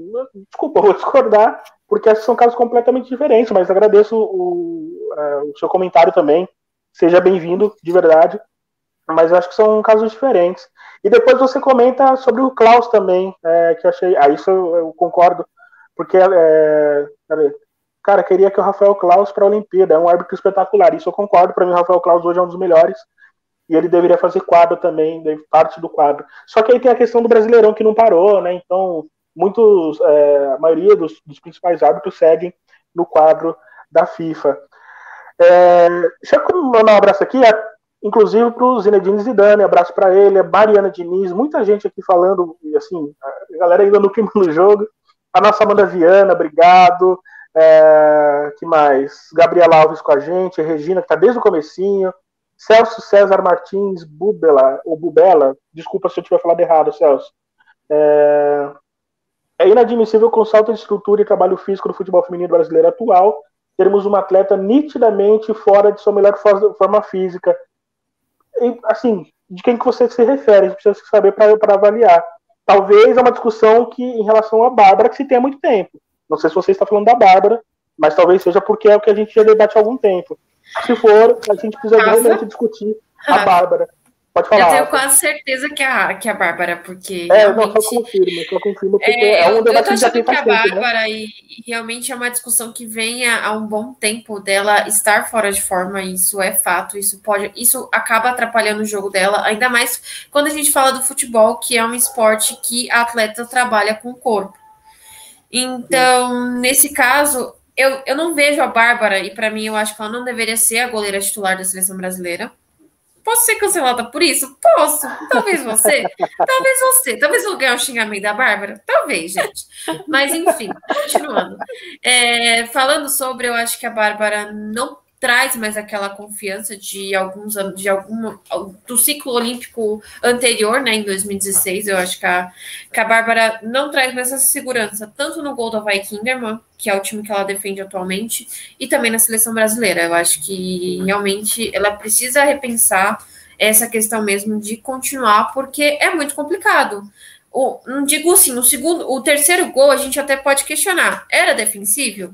Desculpa, vou discordar, porque são casos completamente diferentes, mas agradeço o, o seu comentário também. Seja bem-vindo, de verdade. Mas acho que são casos diferentes. E depois você comenta sobre o Klaus também, é, que eu achei. Ah, isso eu, eu concordo, porque é, cara, queria que o Rafael Klaus para a Olimpíada, é um árbitro espetacular. Isso eu concordo, para mim o Rafael Klaus hoje é um dos melhores. E ele deveria fazer quadro também, parte do quadro. Só que aí tem a questão do Brasileirão que não parou, né? Então, muitos, é, a maioria dos, dos, principais árbitros seguem no quadro da FIFA. É, deixa eu mandar um abraço aqui, inclusive para o Zinedine Zidane, abraço para ele, a Mariana Diniz, muita gente aqui falando, assim, a galera ainda no clima do jogo. A nossa Amanda Viana, obrigado. É, que mais? Gabriela Alves com a gente, a Regina, que está desde o comecinho. Celso César Martins Bubela, ou Bubela, desculpa se eu tiver falado errado, Celso. É, é inadmissível com salto de estrutura e trabalho físico do futebol feminino brasileiro atual termos uma atleta nitidamente fora de sua melhor forma física. E, assim, de quem que você se refere, a gente precisa saber para avaliar. Talvez é uma discussão que, em relação à Bárbara, que se tem há muito tempo. Não sei se você está falando da Bárbara, mas talvez seja porque é o que a gente já debate há algum tempo. Se for, a gente precisa realmente discutir a. Bárbara. Pode falar. Eu tenho quase certeza que a, que a Bárbara, porque. É, realmente... não, só confirma, só confirma, porque é, é um debate eu tô achando que a né? Bárbara, né? e, e, realmente é uma discussão que vem há um bom tempo dela estar fora de forma, isso é fato, isso pode. Isso acaba atrapalhando o jogo dela, ainda mais quando a gente fala do futebol, que é um esporte que a atleta trabalha com o corpo. Então, Sim. nesse caso, eu, eu não vejo a Bárbara, e para mim eu acho que ela não deveria ser a goleira titular da seleção brasileira. Posso ser cancelada por isso? Posso. Talvez você. Talvez você. Talvez eu ganhe o xingamento da Bárbara. Talvez, gente. Mas, enfim, continuando. É, falando sobre, eu acho que a Bárbara não traz mais aquela confiança de alguns de algum do ciclo olímpico anterior, né, em 2016, eu acho que a, que a Bárbara não traz mais essa segurança, tanto no gol da Vai Kinderman, que é o time que ela defende atualmente, e também na seleção brasileira. Eu acho que realmente ela precisa repensar essa questão mesmo de continuar, porque é muito complicado. O, não digo assim, o segundo, o terceiro gol a gente até pode questionar. Era defensível?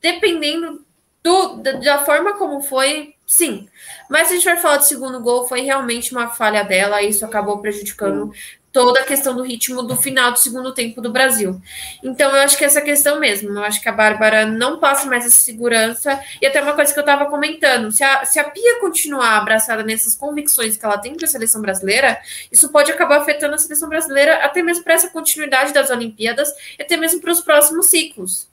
Dependendo do, da, forma como foi, sim. Mas se a gente for falar do segundo gol, foi realmente uma falha dela, e isso acabou prejudicando toda a questão do ritmo do final do segundo tempo do Brasil. Então, eu acho que essa questão mesmo, eu acho que a Bárbara não passa mais essa segurança, e até uma coisa que eu estava comentando, se a, se a Pia continuar abraçada nessas convicções que ela tem para a seleção brasileira, isso pode acabar afetando a seleção brasileira até mesmo para essa continuidade das Olimpíadas, e até mesmo para os próximos ciclos.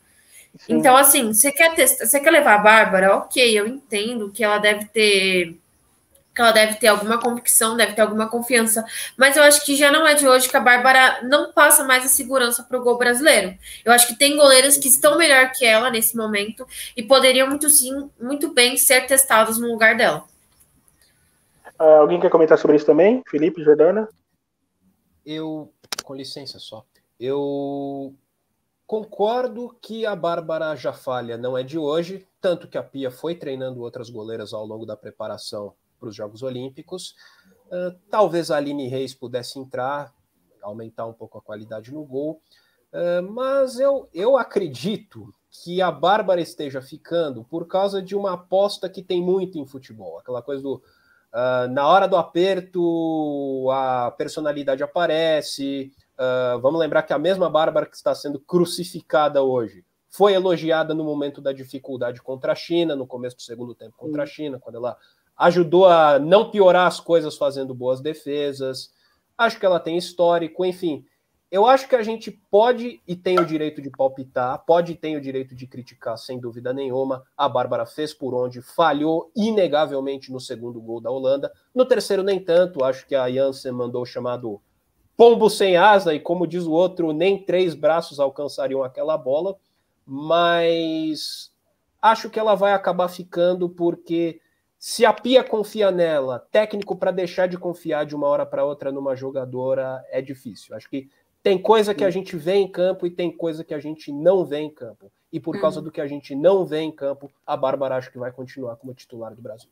Sim. Então, assim, você quer testar, você quer levar a Bárbara? Ok, eu entendo que ela deve ter que ela deve ter alguma convicção, deve ter alguma confiança, mas eu acho que já não é de hoje que a Bárbara não passa mais a segurança para o gol brasileiro. Eu acho que tem goleiros que estão melhor que ela nesse momento e poderiam muito sim, muito bem ser testados no lugar dela. Uh, alguém quer comentar sobre isso também? Felipe, Jordana? Eu, com licença só, eu Concordo que a Bárbara já falha não é de hoje, tanto que a Pia foi treinando outras goleiras ao longo da preparação para os Jogos Olímpicos. Uh, talvez a Aline Reis pudesse entrar, aumentar um pouco a qualidade no gol, uh, mas eu, eu acredito que a Bárbara esteja ficando por causa de uma aposta que tem muito em futebol, aquela coisa do uh, na hora do aperto a personalidade aparece, Uh, vamos lembrar que a mesma Bárbara que está sendo crucificada hoje foi elogiada no momento da dificuldade contra a China, no começo do segundo tempo contra a China, quando ela ajudou a não piorar as coisas fazendo boas defesas. Acho que ela tem histórico, enfim. Eu acho que a gente pode e tem o direito de palpitar, pode e tem o direito de criticar, sem dúvida nenhuma. A Bárbara fez por onde, falhou inegavelmente no segundo gol da Holanda. No terceiro, nem tanto. Acho que a Jansen mandou o chamado pombo sem asa, e como diz o outro, nem três braços alcançariam aquela bola, mas acho que ela vai acabar ficando porque se a Pia confia nela, técnico para deixar de confiar de uma hora para outra numa jogadora é difícil. Acho que tem coisa que a gente vê em campo e tem coisa que a gente não vê em campo. E por causa uhum. do que a gente não vê em campo, a Bárbara acho que vai continuar como titular do Brasil.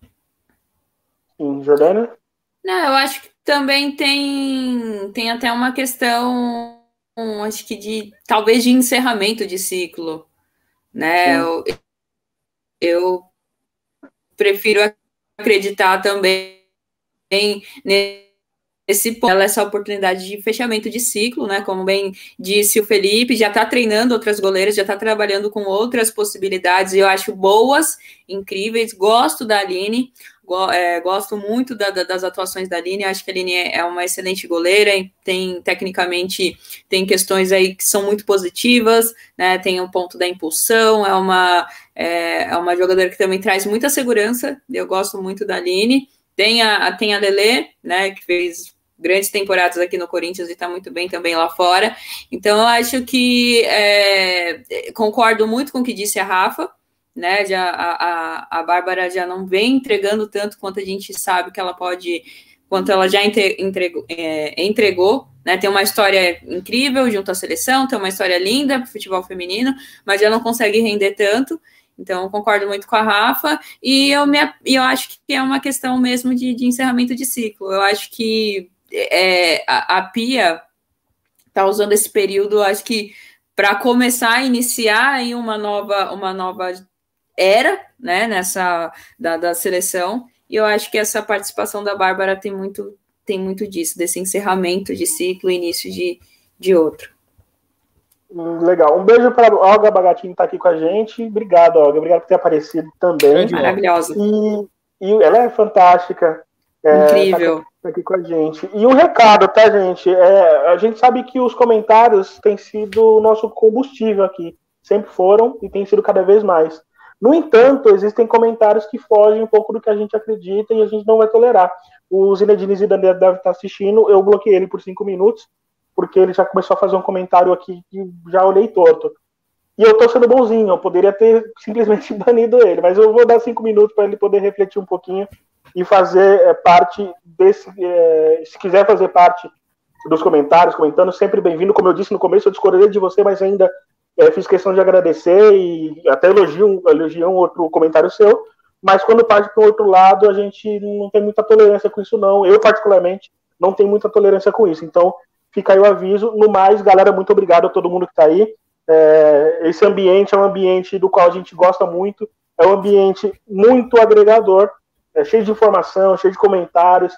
Sim, Jordana? Não, eu acho que também tem, tem até uma questão, acho que de talvez de encerramento de ciclo, né? Eu, eu, prefiro acreditar também esse ela essa oportunidade de fechamento de ciclo, né? Como bem disse o Felipe, já está treinando outras goleiras, já está trabalhando com outras possibilidades, e eu acho boas, incríveis. Gosto da Aline, é, gosto muito da, da, das atuações da Aline. Acho que a Aline é, é uma excelente goleira, tem tecnicamente tem questões aí que são muito positivas, né? Tem um ponto da impulsão, é uma é, é uma jogadora que também traz muita segurança. Eu gosto muito da Aline. Tem a, tem a Lele, né, que fez grandes temporadas aqui no Corinthians e está muito bem também lá fora. Então, eu acho que é, concordo muito com o que disse a Rafa, né? Já, a, a, a Bárbara já não vem entregando tanto quanto a gente sabe que ela pode, quanto ela já entregou, é, entregou né? Tem uma história incrível junto à seleção, tem uma história linda para o futebol feminino, mas já não consegue render tanto. Então, concordo muito com a Rafa, e eu, me, eu acho que é uma questão mesmo de, de encerramento de ciclo. Eu acho que é, a, a Pia está usando esse período, acho que para começar a iniciar em uma nova, uma nova era, né, nessa da, da seleção. E eu acho que essa participação da Bárbara tem muito, tem muito disso, desse encerramento de ciclo, início de, de outro. Hum, legal. Um beijo para a Olga Bagatinho que está aqui com a gente. Obrigado, Olga. Obrigado por ter aparecido também. Maravilhosa. E, e ela é fantástica. É, Incrível. Tá aqui com a gente. E um recado, tá, gente? É, a gente sabe que os comentários têm sido o nosso combustível aqui. Sempre foram e tem sido cada vez mais. No entanto, existem comentários que fogem um pouco do que a gente acredita e a gente não vai tolerar. O Zinedine Zidane deve estar assistindo, eu bloqueei ele por cinco minutos, porque ele já começou a fazer um comentário aqui que já olhei torto. E eu tô sendo bonzinho, eu poderia ter simplesmente banido ele, mas eu vou dar cinco minutos para ele poder refletir um pouquinho e fazer é, parte desse. É, se quiser fazer parte dos comentários, comentando, sempre bem-vindo. Como eu disse no começo, eu discordei de você, mas ainda fiz questão de agradecer e até elogio, elogio um outro comentário seu. Mas quando parte para o outro lado, a gente não tem muita tolerância com isso, não. Eu, particularmente, não tenho muita tolerância com isso. Então, fica aí o aviso. No mais, galera, muito obrigado a todo mundo que está aí. É, esse ambiente é um ambiente do qual a gente gosta muito, é um ambiente muito agregador, é cheio de informação, cheio de comentários,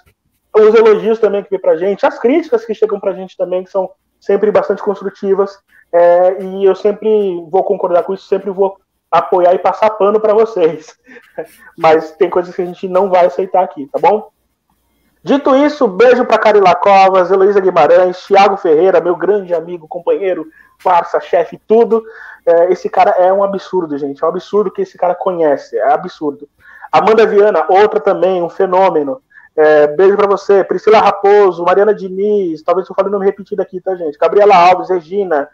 os elogios também que vem pra gente, as críticas que chegam pra gente também, que são sempre bastante construtivas, é, e eu sempre vou concordar com isso, sempre vou apoiar e passar pano para vocês. Mas tem coisas que a gente não vai aceitar aqui, tá bom? Dito isso, beijo para Carila Covas, Heloísa Guimarães, Thiago Ferreira, meu grande amigo, companheiro, farsa, chefe, tudo. É, esse cara é um absurdo, gente. É um absurdo que esse cara conhece. É absurdo. Amanda Viana, outra também, um fenômeno. É, beijo para você. Priscila Raposo, Mariana Diniz, talvez eu fale o nome repetido aqui, tá, gente? Gabriela Alves, Regina,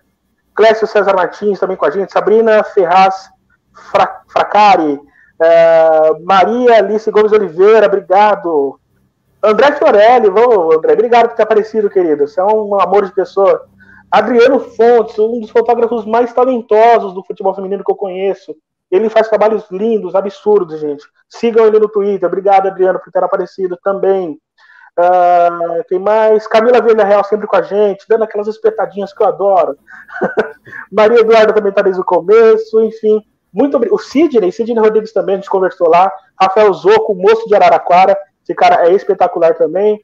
Clécio César Martins também com a gente, Sabrina Ferraz Fra Fracari, é, Maria Alice Gomes Oliveira, obrigado. André Fiorelli, vou, André, obrigado por ter aparecido, querido. Você é um amor de pessoa. Adriano Fontes, um dos fotógrafos mais talentosos do futebol feminino que eu conheço. Ele faz trabalhos lindos, absurdos, gente. Sigam ele no Twitter. Obrigado, Adriano, por ter aparecido também. Uh, tem mais? Camila Velha Real sempre com a gente, dando aquelas espetadinhas que eu adoro. Maria Eduarda também está desde o começo, enfim. Muito. O Sidney, Sidney Rodrigues também, a gente conversou lá. Rafael Zoco, moço de Araraquara, esse cara é espetacular também.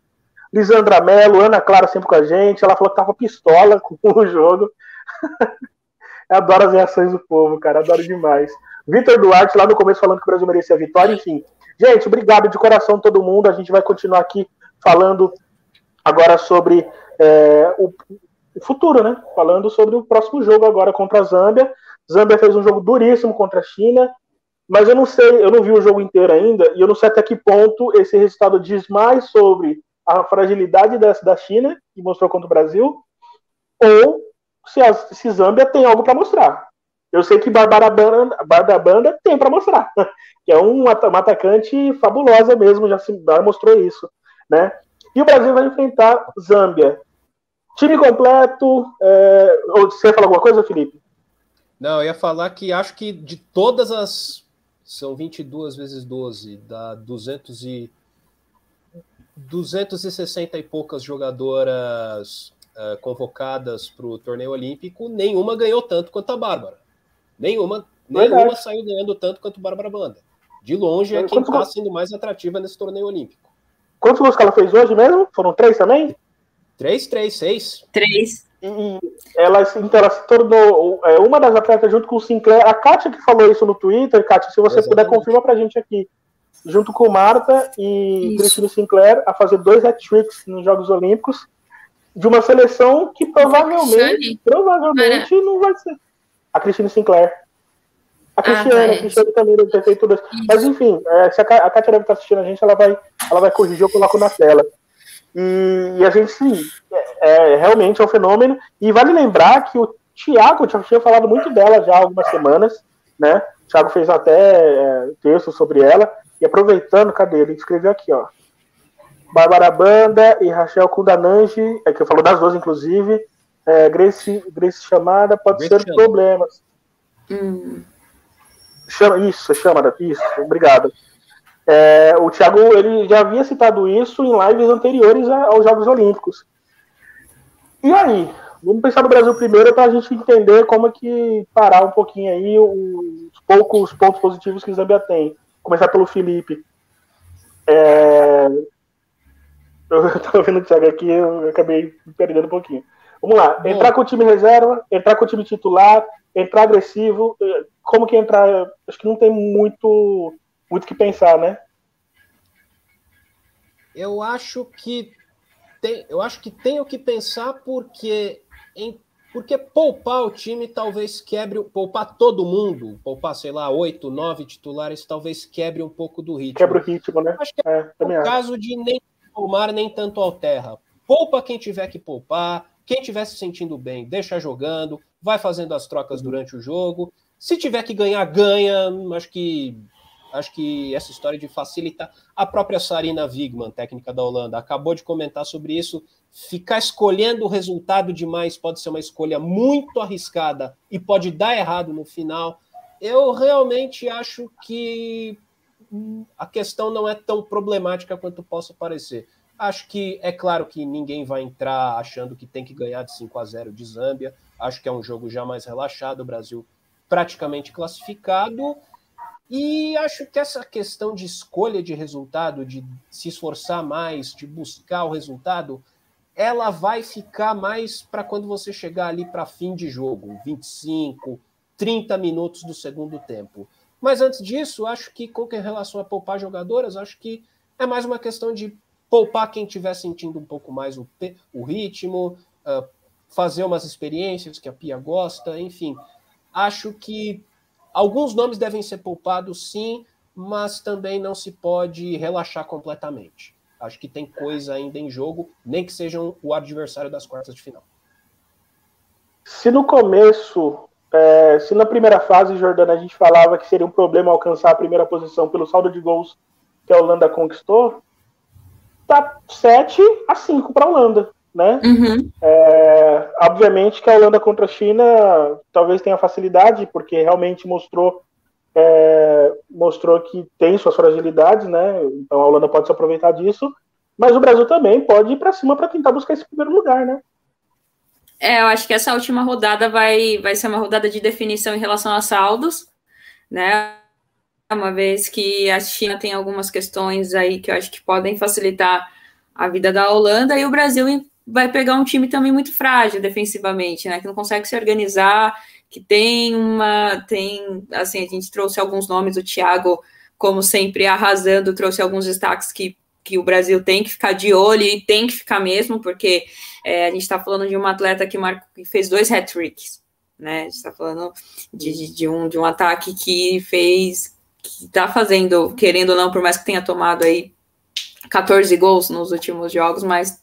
Lisandra Mello, Ana Clara sempre com a gente. Ela falou que tava pistola com o jogo. eu adoro as reações do povo, cara, adoro demais. Vitor Duarte, lá no começo, falando que o Brasil merecia a vitória, enfim. Gente, obrigado de coração todo mundo. A gente vai continuar aqui falando agora sobre é, o, futuro, né? Falando sobre o próximo jogo agora contra a Zâmbia. Zâmbia fez um jogo duríssimo contra a China, mas eu não sei, eu não vi o jogo inteiro ainda, e eu não sei até que ponto esse resultado diz mais sobre a fragilidade da, da China, que mostrou contra o Brasil, ou se a se Zâmbia tem algo para mostrar. Eu sei que Barbara Banda, Banda tem para mostrar, que é um, uma atacante fabulosa mesmo, já, se, já mostrou isso, né? E o Brasil vai enfrentar Zâmbia. Time completo. É... Você ia falar alguma coisa, Felipe? Não, eu ia falar que acho que de todas as. São 22 vezes 12, dá 200 e. 260 e poucas jogadoras uh, convocadas para o torneio olímpico, nenhuma ganhou tanto quanto a Bárbara. Nenhuma, nenhuma saiu ganhando tanto quanto Bárbara Banda. De longe é quem está sendo mais atrativa nesse torneio olímpico. Quantos gols que ela fez hoje mesmo? Foram três também? Três, três, seis. Três. E ela, então, ela se tornou é, uma das atletas junto com o Sinclair. A Kátia que falou isso no Twitter, Kátia, se você Exatamente. puder, confirma pra gente aqui. Junto com Marta e Cristina Sinclair, a fazer dois hat-tricks nos Jogos Olímpicos de uma seleção que provavelmente, provavelmente não vai ser. A Cristina Sinclair. A ah, Cristiane, ah, tá, a Cristiane também deve ter feito dois. Mas enfim, é, se a, a Kátia deve estar assistindo a gente, ela vai, ela vai corrigir, eu coloco na tela. E, e a gente, sim, é, é, realmente é um fenômeno. E vale lembrar que o Thiago, eu tinha falado muito dela já há algumas semanas, né? O Thiago fez até é, texto sobre ela. E aproveitando, cadê? Ele escreveu aqui, ó. Bárbara Banda e Rachel Kundananji, é que eu falo das duas, inclusive. É, Grace, Grace chamada pode Grace ser chama. problemas. Hum. Chama, isso, chama, isso, obrigado. É, o Thiago ele já havia citado isso em lives anteriores aos Jogos Olímpicos. E aí? Vamos pensar no Brasil primeiro para a gente entender como é que parar um pouquinho aí os poucos pontos positivos que o Zambia tem. Começar pelo Felipe. É... Eu estava vendo o Thiago aqui, eu acabei perdendo um pouquinho. Vamos lá, entrar com o time reserva, entrar com o time titular, entrar agressivo. Como que entrar? Acho que não tem muito muito que pensar, né? Eu acho que tem, eu acho que tem o que pensar porque em, porque poupar o time talvez quebre, poupar todo mundo, poupar, sei lá, oito, nove titulares, talvez quebre um pouco do ritmo. Quebra o ritmo, né? Acho que é, é o caso de nem poupar nem tanto ao terra. Poupa quem tiver que poupar, quem estiver se sentindo bem, deixa jogando, vai fazendo as trocas durante o jogo. Se tiver que ganhar, ganha. Acho que Acho que essa história de facilitar. A própria Sarina Wigman, técnica da Holanda, acabou de comentar sobre isso. Ficar escolhendo o resultado demais pode ser uma escolha muito arriscada e pode dar errado no final. Eu realmente acho que a questão não é tão problemática quanto possa parecer. Acho que é claro que ninguém vai entrar achando que tem que ganhar de 5 a 0 de Zâmbia. Acho que é um jogo já mais relaxado, o Brasil praticamente classificado. E acho que essa questão de escolha de resultado, de se esforçar mais, de buscar o resultado, ela vai ficar mais para quando você chegar ali para fim de jogo, 25, 30 minutos do segundo tempo. Mas antes disso, acho que com relação a poupar jogadoras, acho que é mais uma questão de poupar quem estiver sentindo um pouco mais o, o ritmo, uh, fazer umas experiências que a Pia gosta, enfim. Acho que Alguns nomes devem ser poupados, sim, mas também não se pode relaxar completamente. Acho que tem coisa ainda em jogo, nem que sejam o adversário das quartas de final. Se no começo, é, se na primeira fase, Jordana, a gente falava que seria um problema alcançar a primeira posição pelo saldo de gols que a Holanda conquistou, tá 7 a 5 para a Holanda né? Uhum. É, obviamente que a Holanda contra a China talvez tenha facilidade, porque realmente mostrou é, mostrou que tem suas fragilidades, né? Então a Holanda pode se aproveitar disso, mas o Brasil também pode ir para cima para tentar buscar esse primeiro lugar, né? É, eu acho que essa última rodada vai, vai ser uma rodada de definição em relação a saldos, né? Uma vez que a China tem algumas questões aí que eu acho que podem facilitar a vida da Holanda e o Brasil vai pegar um time também muito frágil defensivamente, né? Que não consegue se organizar, que tem uma. tem assim, a gente trouxe alguns nomes, o Thiago, como sempre, arrasando, trouxe alguns destaques que, que o Brasil tem que ficar de olho e tem que ficar mesmo, porque é, a gente está falando de uma atleta que, marcou, que fez dois hat-tricks, né? A gente está falando de, de, de, um, de um ataque que fez. que está fazendo, querendo ou não, por mais que tenha tomado aí 14 gols nos últimos jogos, mas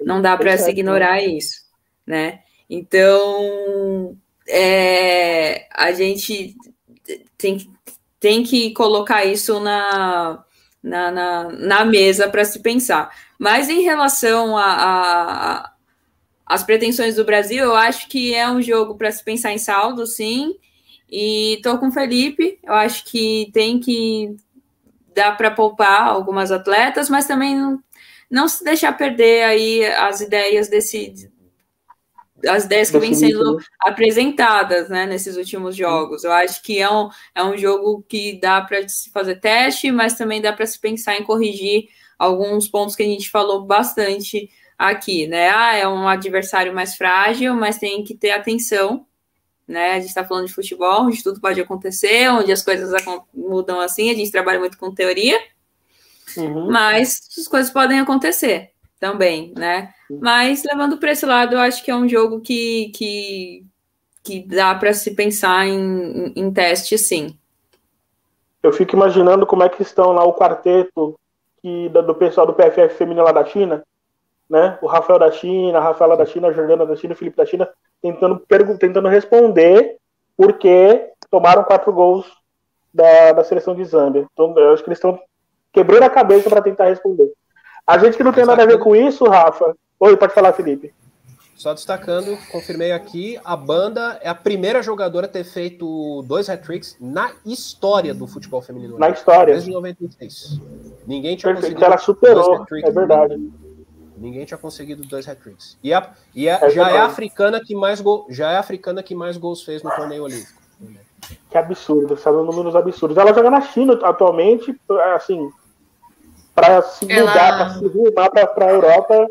não dá para se ignorar isso, né? Então, é, a gente tem, tem que colocar isso na, na, na, na mesa para se pensar. Mas em relação a, as pretensões do Brasil, eu acho que é um jogo para se pensar em saldo, sim. E tô com o Felipe, eu acho que tem que dar para poupar algumas atletas, mas também não, não se deixar perder aí as ideias desse as ideias que vêm sendo apresentadas né, nesses últimos jogos. Eu acho que é um, é um jogo que dá para se fazer teste, mas também dá para se pensar em corrigir alguns pontos que a gente falou bastante aqui, né? Ah, é um adversário mais frágil, mas tem que ter atenção, né? A gente está falando de futebol, onde tudo pode acontecer, onde as coisas mudam assim, a gente trabalha muito com teoria, uhum. mas as coisas podem acontecer também, né? Mas levando para esse lado, eu acho que é um jogo que, que, que dá para se pensar em, em, teste, sim. Eu fico imaginando como é que estão lá o quarteto que, do pessoal do PFF feminino lá da China, né? O Rafael da China, a Rafaela da China, a Jordana da China, o Felipe da China, tentando, tentando responder por que tomaram quatro gols da, da seleção de Zâmbia. Então, eu acho que eles estão quebrando a cabeça para tentar responder. A gente que não tem nada a ver com isso, Rafa. Oi, pode falar, Felipe. Só destacando, confirmei aqui, a banda é a primeira jogadora a ter feito dois hat-tricks na história do futebol feminino. Na história. Desde 96. Ninguém tinha Perfeito, conseguido. Ela superou, é verdade. Ninguém tinha conseguido dois hat-tricks. E, a, e a, é já é a africana que mais gol, já é a africana que mais gols fez no torneio olímpico. Que absurdo, sabe números absurdos. Ela joga na China atualmente, assim, para se mudar, Ela... para se rumar para a Europa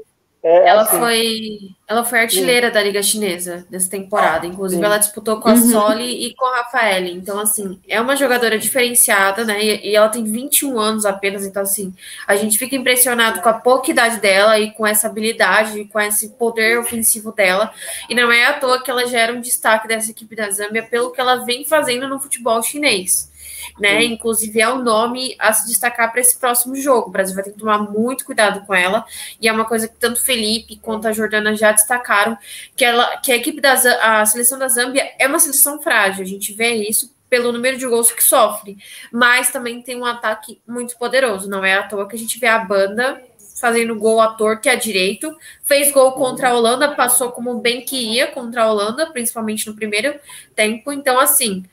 é, ela, assim. foi, ela foi artilheira Sim. da Liga Chinesa nessa temporada. Inclusive, Sim. ela disputou com a uhum. Soli e com a Rafaele. Então, assim, é uma jogadora diferenciada, né? E, e, ela tem 21 anos apenas. Então, assim, a gente fica impressionado com a pouca idade dela e com essa habilidade, com esse poder ofensivo dela. E não é à toa que ela gera um destaque dessa equipe da Zâmbia pelo que ela vem fazendo no futebol chinês né? Sim. Inclusive é o um nome a se destacar para esse próximo jogo. O Brasil vai ter que tomar muito cuidado com ela, e é uma coisa que tanto Felipe quanto a Jordana já destacaram, que ela que a equipe da a seleção da Zâmbia é uma seleção frágil. A gente vê isso pelo número de gols que sofre, mas também tem um ataque muito poderoso. Não é à toa que a gente vê a banda fazendo gol à torta e à direito. Fez gol contra a Holanda, passou como bem que ia contra a Holanda, principalmente no primeiro tempo. Então, assim,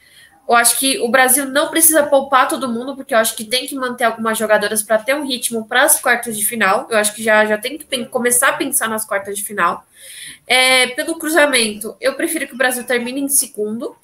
eu acho que o Brasil não precisa poupar todo mundo, porque eu acho que tem que manter algumas jogadoras para ter um ritmo para as quartas de final. Eu acho que já, já tem que começar a pensar nas quartas de final. É, pelo cruzamento, eu prefiro que o Brasil termine em segundo,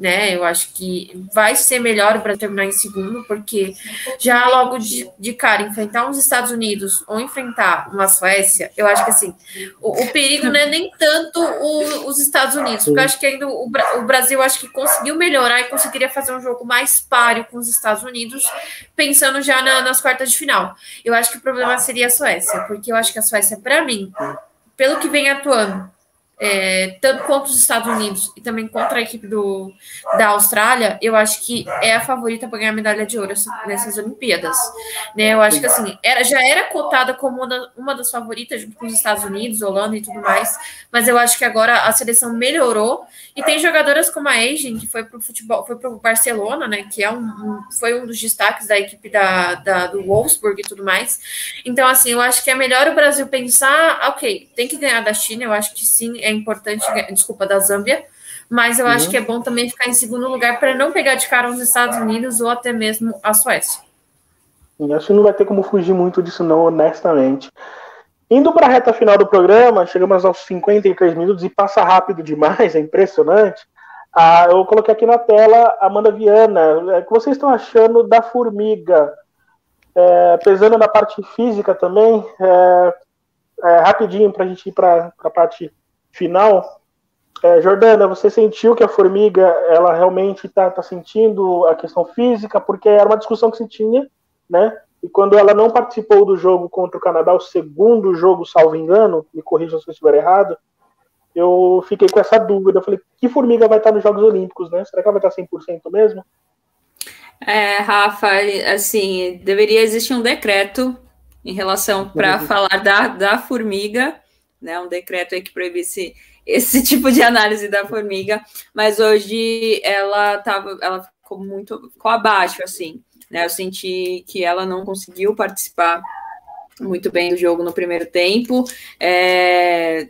né? Eu acho que vai ser melhor para terminar em segundo, porque já logo de, de, cara enfrentar uns Estados Unidos ou enfrentar uma Suécia, eu acho que assim, o, o perigo não é nem tanto o, os Estados Unidos, porque eu acho que ainda o, o Brasil acho que conseguiu melhorar e conseguiria fazer um jogo mais páreo com os Estados Unidos, pensando já na, nas quartas de final. Eu acho que o problema seria a Suécia, porque eu acho que a Suécia, para mim, pelo que vem atuando, é, tanto contra os Estados Unidos e também contra a equipe do, da Austrália, eu acho que é a favorita para ganhar medalha de ouro nessas Olimpíadas. Né? Eu acho que assim, era, já era cotada como uma, uma das favoritas junto com os Estados Unidos, Holanda e tudo mais, mas eu acho que agora a seleção melhorou e tem jogadoras como a Asian, que foi para o futebol, foi para o Barcelona, né? Que é um, um, foi um dos destaques da equipe da, da, do Wolfsburg e tudo mais. Então, assim, eu acho que é melhor o Brasil pensar, ok, tem que ganhar da China, eu acho que sim, é importante, desculpa, da Zâmbia, mas eu uhum. acho que é bom também ficar em segundo lugar para não pegar de cara os Estados Unidos ou até mesmo a Suécia. Acho que não vai ter como fugir muito disso, não, honestamente. Indo para a reta final do programa, chegamos aos 53 minutos e passa rápido demais, é impressionante. Ah, eu coloquei aqui na tela Amanda Viana. O que vocês estão achando da formiga? É, pesando na parte física também, é, é, rapidinho para a gente ir para a parte final. É, Jordana, você sentiu que a formiga ela realmente está tá sentindo a questão física, porque era uma discussão que se tinha, né? E quando ela não participou do jogo contra o Canadá, o segundo jogo, salvo engano, me corrija se eu estiver errado, eu fiquei com essa dúvida. Eu falei, que formiga vai estar nos Jogos Olímpicos, né? Será que ela vai estar 100% mesmo? É, Rafa, assim, deveria existir um decreto em relação para falar da, da formiga né, um decreto aí que proibisse esse tipo de análise da formiga, mas hoje ela tava, ela ficou muito, ficou abaixo, assim, né, eu senti que ela não conseguiu participar muito bem do jogo no primeiro tempo, é,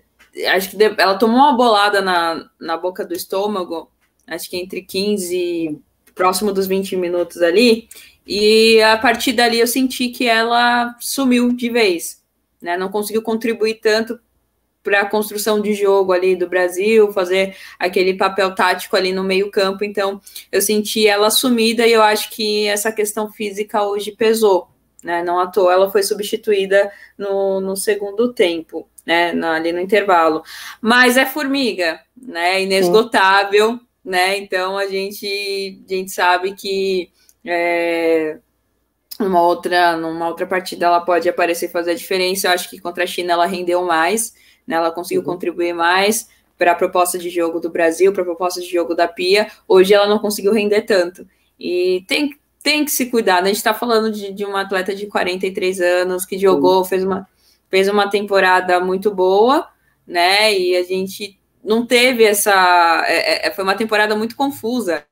acho que ela tomou uma bolada na, na boca do estômago, acho que entre 15 próximo dos 20 minutos ali, e a partir dali eu senti que ela sumiu de vez, né? Não conseguiu contribuir tanto para a construção de jogo ali do Brasil, fazer aquele papel tático ali no meio-campo. Então, eu senti ela sumida e eu acho que essa questão física hoje pesou, né? Não à toa ela foi substituída no, no segundo tempo, né? ali no intervalo. Mas é formiga, né? Inesgotável, Sim. né? Então a gente, a gente sabe que é, outra, numa outra partida ela pode aparecer e fazer a diferença. Eu acho que contra a China ela rendeu mais, né? Ela conseguiu uhum. contribuir mais para a proposta de jogo do Brasil, para a proposta de jogo da Pia. Hoje ela não conseguiu render tanto. E tem, tem que se cuidar. Né? A gente está falando de, de uma atleta de 43 anos que jogou, fez uma, fez uma temporada muito boa, né? E a gente não teve essa. É, é, foi uma temporada muito confusa,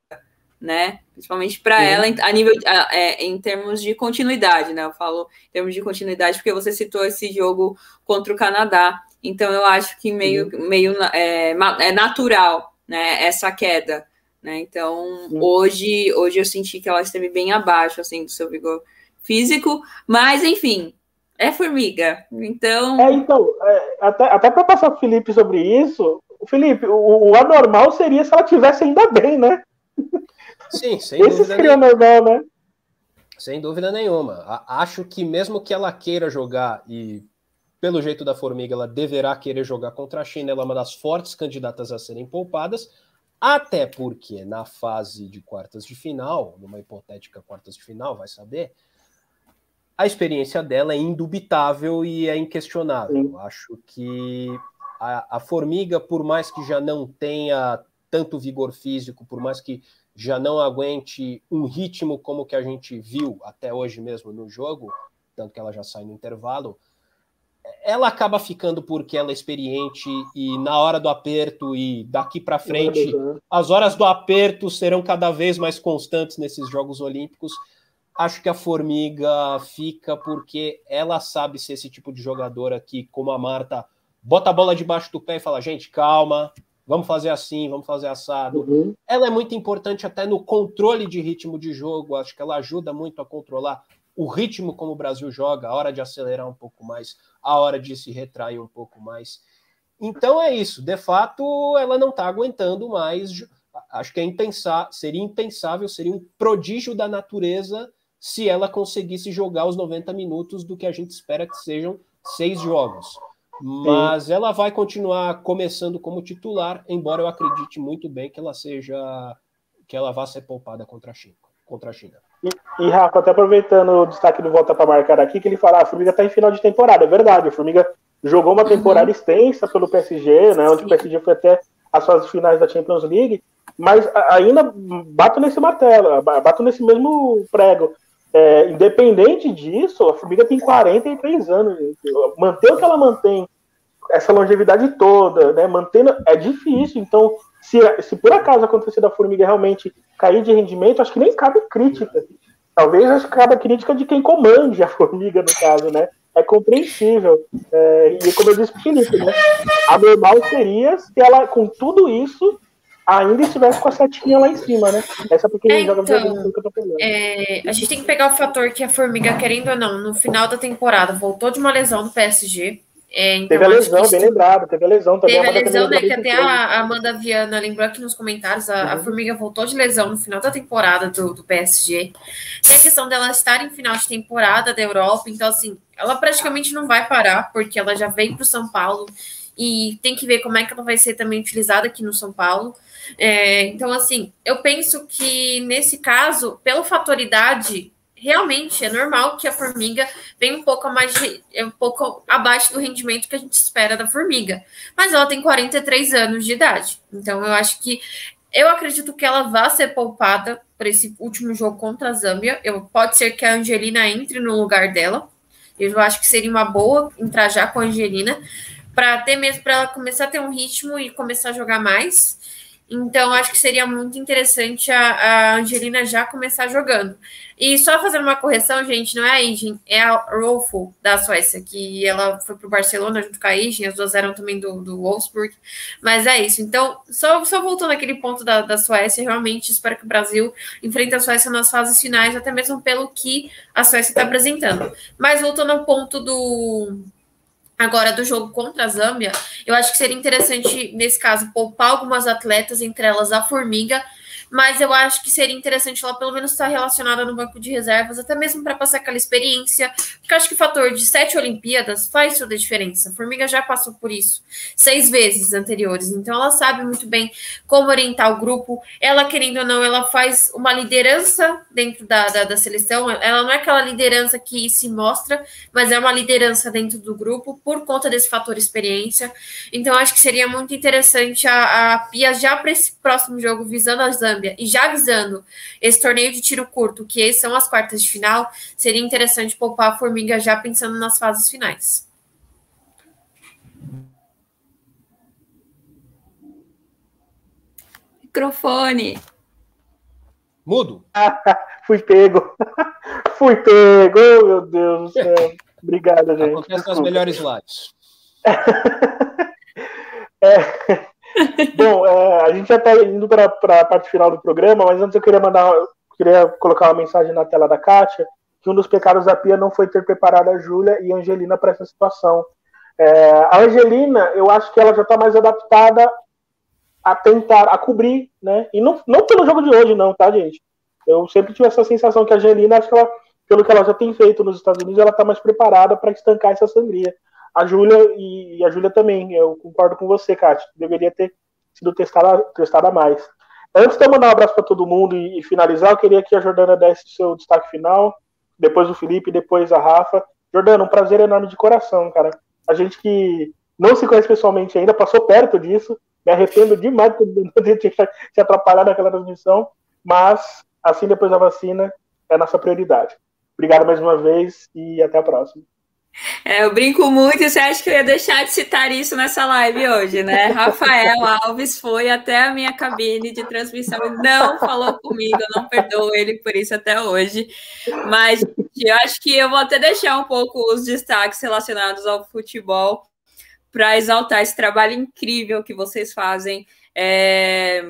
né? Principalmente para ela a nível a, é, em termos de continuidade, né? Eu falo em termos de continuidade porque você citou esse jogo contra o Canadá. Então eu acho que meio, meio é, é natural, né? Essa queda. Né? Então, hoje, hoje eu senti que ela esteve bem abaixo assim, do seu vigor físico, mas enfim, é formiga. Então. É, então, é, até, até para passar para o Felipe sobre isso, Felipe, o, o, anormal seria se ela tivesse ainda bem, né? Sim, sem Esse dúvida seria nenhuma. normal, né? Sem dúvida nenhuma. Acho que mesmo que ela queira jogar e pelo jeito da formiga ela deverá querer jogar contra a China, ela é uma das fortes candidatas a serem poupadas. Até porque na fase de quartas de final, numa hipotética quartas de final, vai saber, a experiência dela é indubitável e é inquestionável. Acho que a, a, formiga, por mais que já não tenha tanto vigor físico, por mais que já não aguente um ritmo como que a gente viu até hoje mesmo no jogo, tanto que ela já sai no intervalo, ela acaba ficando porque ela é experiente e na hora do aperto e daqui para frente, as horas do aperto serão cada vez mais constantes nesses Jogos Olímpicos. Acho que a Formiga fica porque ela sabe ser esse tipo de jogadora que, como a Marta, bota a bola debaixo do pé e fala: gente, calma, vamos fazer assim, vamos fazer assado. Uhum. Ela é muito importante até no controle de ritmo de jogo, acho que ela ajuda muito a controlar o ritmo como o Brasil joga, a hora de acelerar um pouco mais, a hora de se retrair um pouco mais. Então é isso. De fato, ela não está aguentando mais. Acho que é impensar, seria impensável, seria um prodígio da natureza se ela conseguisse jogar os 90 minutos do que a gente espera que sejam seis jogos. Mas Sim. ela vai continuar começando como titular, embora eu acredite muito bem que ela seja que ela vá ser poupada contra a China. Contra a China. E, e, Rafa, até aproveitando o destaque do Volta para Marcar aqui, que ele fala: ah, a Formiga está em final de temporada. É verdade, a Formiga jogou uma temporada uhum. extensa pelo PSG, né, onde o PSG foi até as fases finais da Champions League, mas ainda bato nesse martelo, bato nesse mesmo prego. É, independente disso, a Formiga tem 43 anos. Manter o que ela mantém, essa longevidade toda, né, mantendo, é difícil. Então, se, se por acaso acontecer da Formiga realmente cair de rendimento, acho que nem cabe crítica. Talvez acho que cabe a crítica de quem comande a Formiga, no caso, né? É compreensível. É, e como eu disse para o Felipe, né? A normal seria se ela, com tudo isso, ainda estivesse com a setinha lá em cima, né? Essa é porque é, então, que eu tô pegando. É, a gente tem que pegar o fator que a Formiga, querendo ou não, no final da temporada, voltou de uma lesão no PSG. É, então, teve a lesão, bem lembrado, teve a lesão também. Teve a, lesão, né? Que até a Amanda Viana lembrou aqui nos comentários, a, uhum. a, Formiga voltou de lesão no final da temporada do, do PSG. Tem a questão dela estar em final de temporada da Europa, então, assim, ela praticamente não vai parar, porque ela já veio para o São Paulo e tem que ver como é que ela vai ser também utilizada aqui no São Paulo. É, então, assim, eu penso que nesse caso, pela fatoridade realmente é normal que a formiga venha um pouco mais é um pouco abaixo do rendimento que a gente espera da formiga. Mas ela tem 43 anos de idade. Então eu acho que eu acredito que ela vá ser poupada para esse último jogo contra a Zâmbia. Eu, pode ser que a Angelina entre no lugar dela. Eu acho que seria uma boa entrar já com a Angelina para ter mesmo para ela começar a ter um ritmo e começar a jogar mais. Então, acho que seria muito interessante a, a, Angelina já começar jogando. E só fazendo uma correção, gente, não é a Ingen, é a Rolfo da Suécia, que ela foi para o Barcelona junto com a Ingen, as duas eram também do, do Wolfsburg. Mas é isso. Então, só, só voltando àquele ponto da, da Suécia, realmente espero que o Brasil enfrente a Suécia nas fases finais, até mesmo pelo que a Suécia está apresentando. Mas voltando ao ponto do Agora, do jogo contra a Zâmbia, eu acho que seria interessante, nesse caso, poupar algumas atletas, entre elas a Formiga, mas eu acho que seria interessante ela pelo menos estar relacionada no banco de reservas, até mesmo para passar aquela experiência, porque acho que o fator de sete Olimpíadas faz toda a diferença. A Formiga já passou por isso seis vezes anteriores, então ela sabe muito bem como orientar o grupo. Ela, querendo ou não, ela faz uma liderança dentro da, da, da seleção, ela não é aquela liderança que se mostra, mas é uma liderança dentro do grupo por conta desse fator experiência. Então, acho que seria muito interessante a, a Pia já para esse próximo jogo, visando a Zâmbia e já visando esse torneio de tiro curto, que são as quartas de final, seria interessante poupar a Formiga já pensando nas fases finais. Microfone. Mudo. Fui pego. Fui pego, oh, meu Deus do céu. Obrigado, gente. Acontece nas melhores lives. é. Bom, é, a gente já está indo para a parte final do programa, mas antes eu queria mandar, queria colocar uma mensagem na tela da Kátia, que um dos pecados da Pia não foi ter preparado a Júlia e a Angelina para essa situação. É, a Angelina, eu acho que ela já está mais adaptada a tentar, a cobrir, né? E não, não pelo jogo de hoje, não, tá, gente? Eu sempre tive essa sensação que a Angelina, acho que ela, pelo que ela já tem feito nos Estados Unidos, ela está mais preparada para estancar essa sangria. A Júlia e, a Júlia também, eu concordo com você, Kátia, deveria ter sido testada, testada mais. Antes de eu mandar um abraço para todo mundo e, e, finalizar, eu queria que a Jordana desse seu destaque final, depois o Felipe, depois a Rafa. Jordana, um prazer enorme de coração, cara. A gente que não se conhece pessoalmente ainda, passou perto disso, me arrependo demais de ter te atrapalhado naquela transmissão, mas assim depois da vacina é a nossa prioridade. Obrigado mais uma vez e até a próxima. É, eu brinco muito e você acha que eu ia deixar de citar isso nessa live hoje, né? Rafael Alves foi até a minha cabine de transmissão e não falou comigo, eu não perdoo ele por isso até hoje. Mas eu acho que eu vou até deixar um pouco os destaques relacionados ao futebol para exaltar esse trabalho incrível que vocês fazem. É,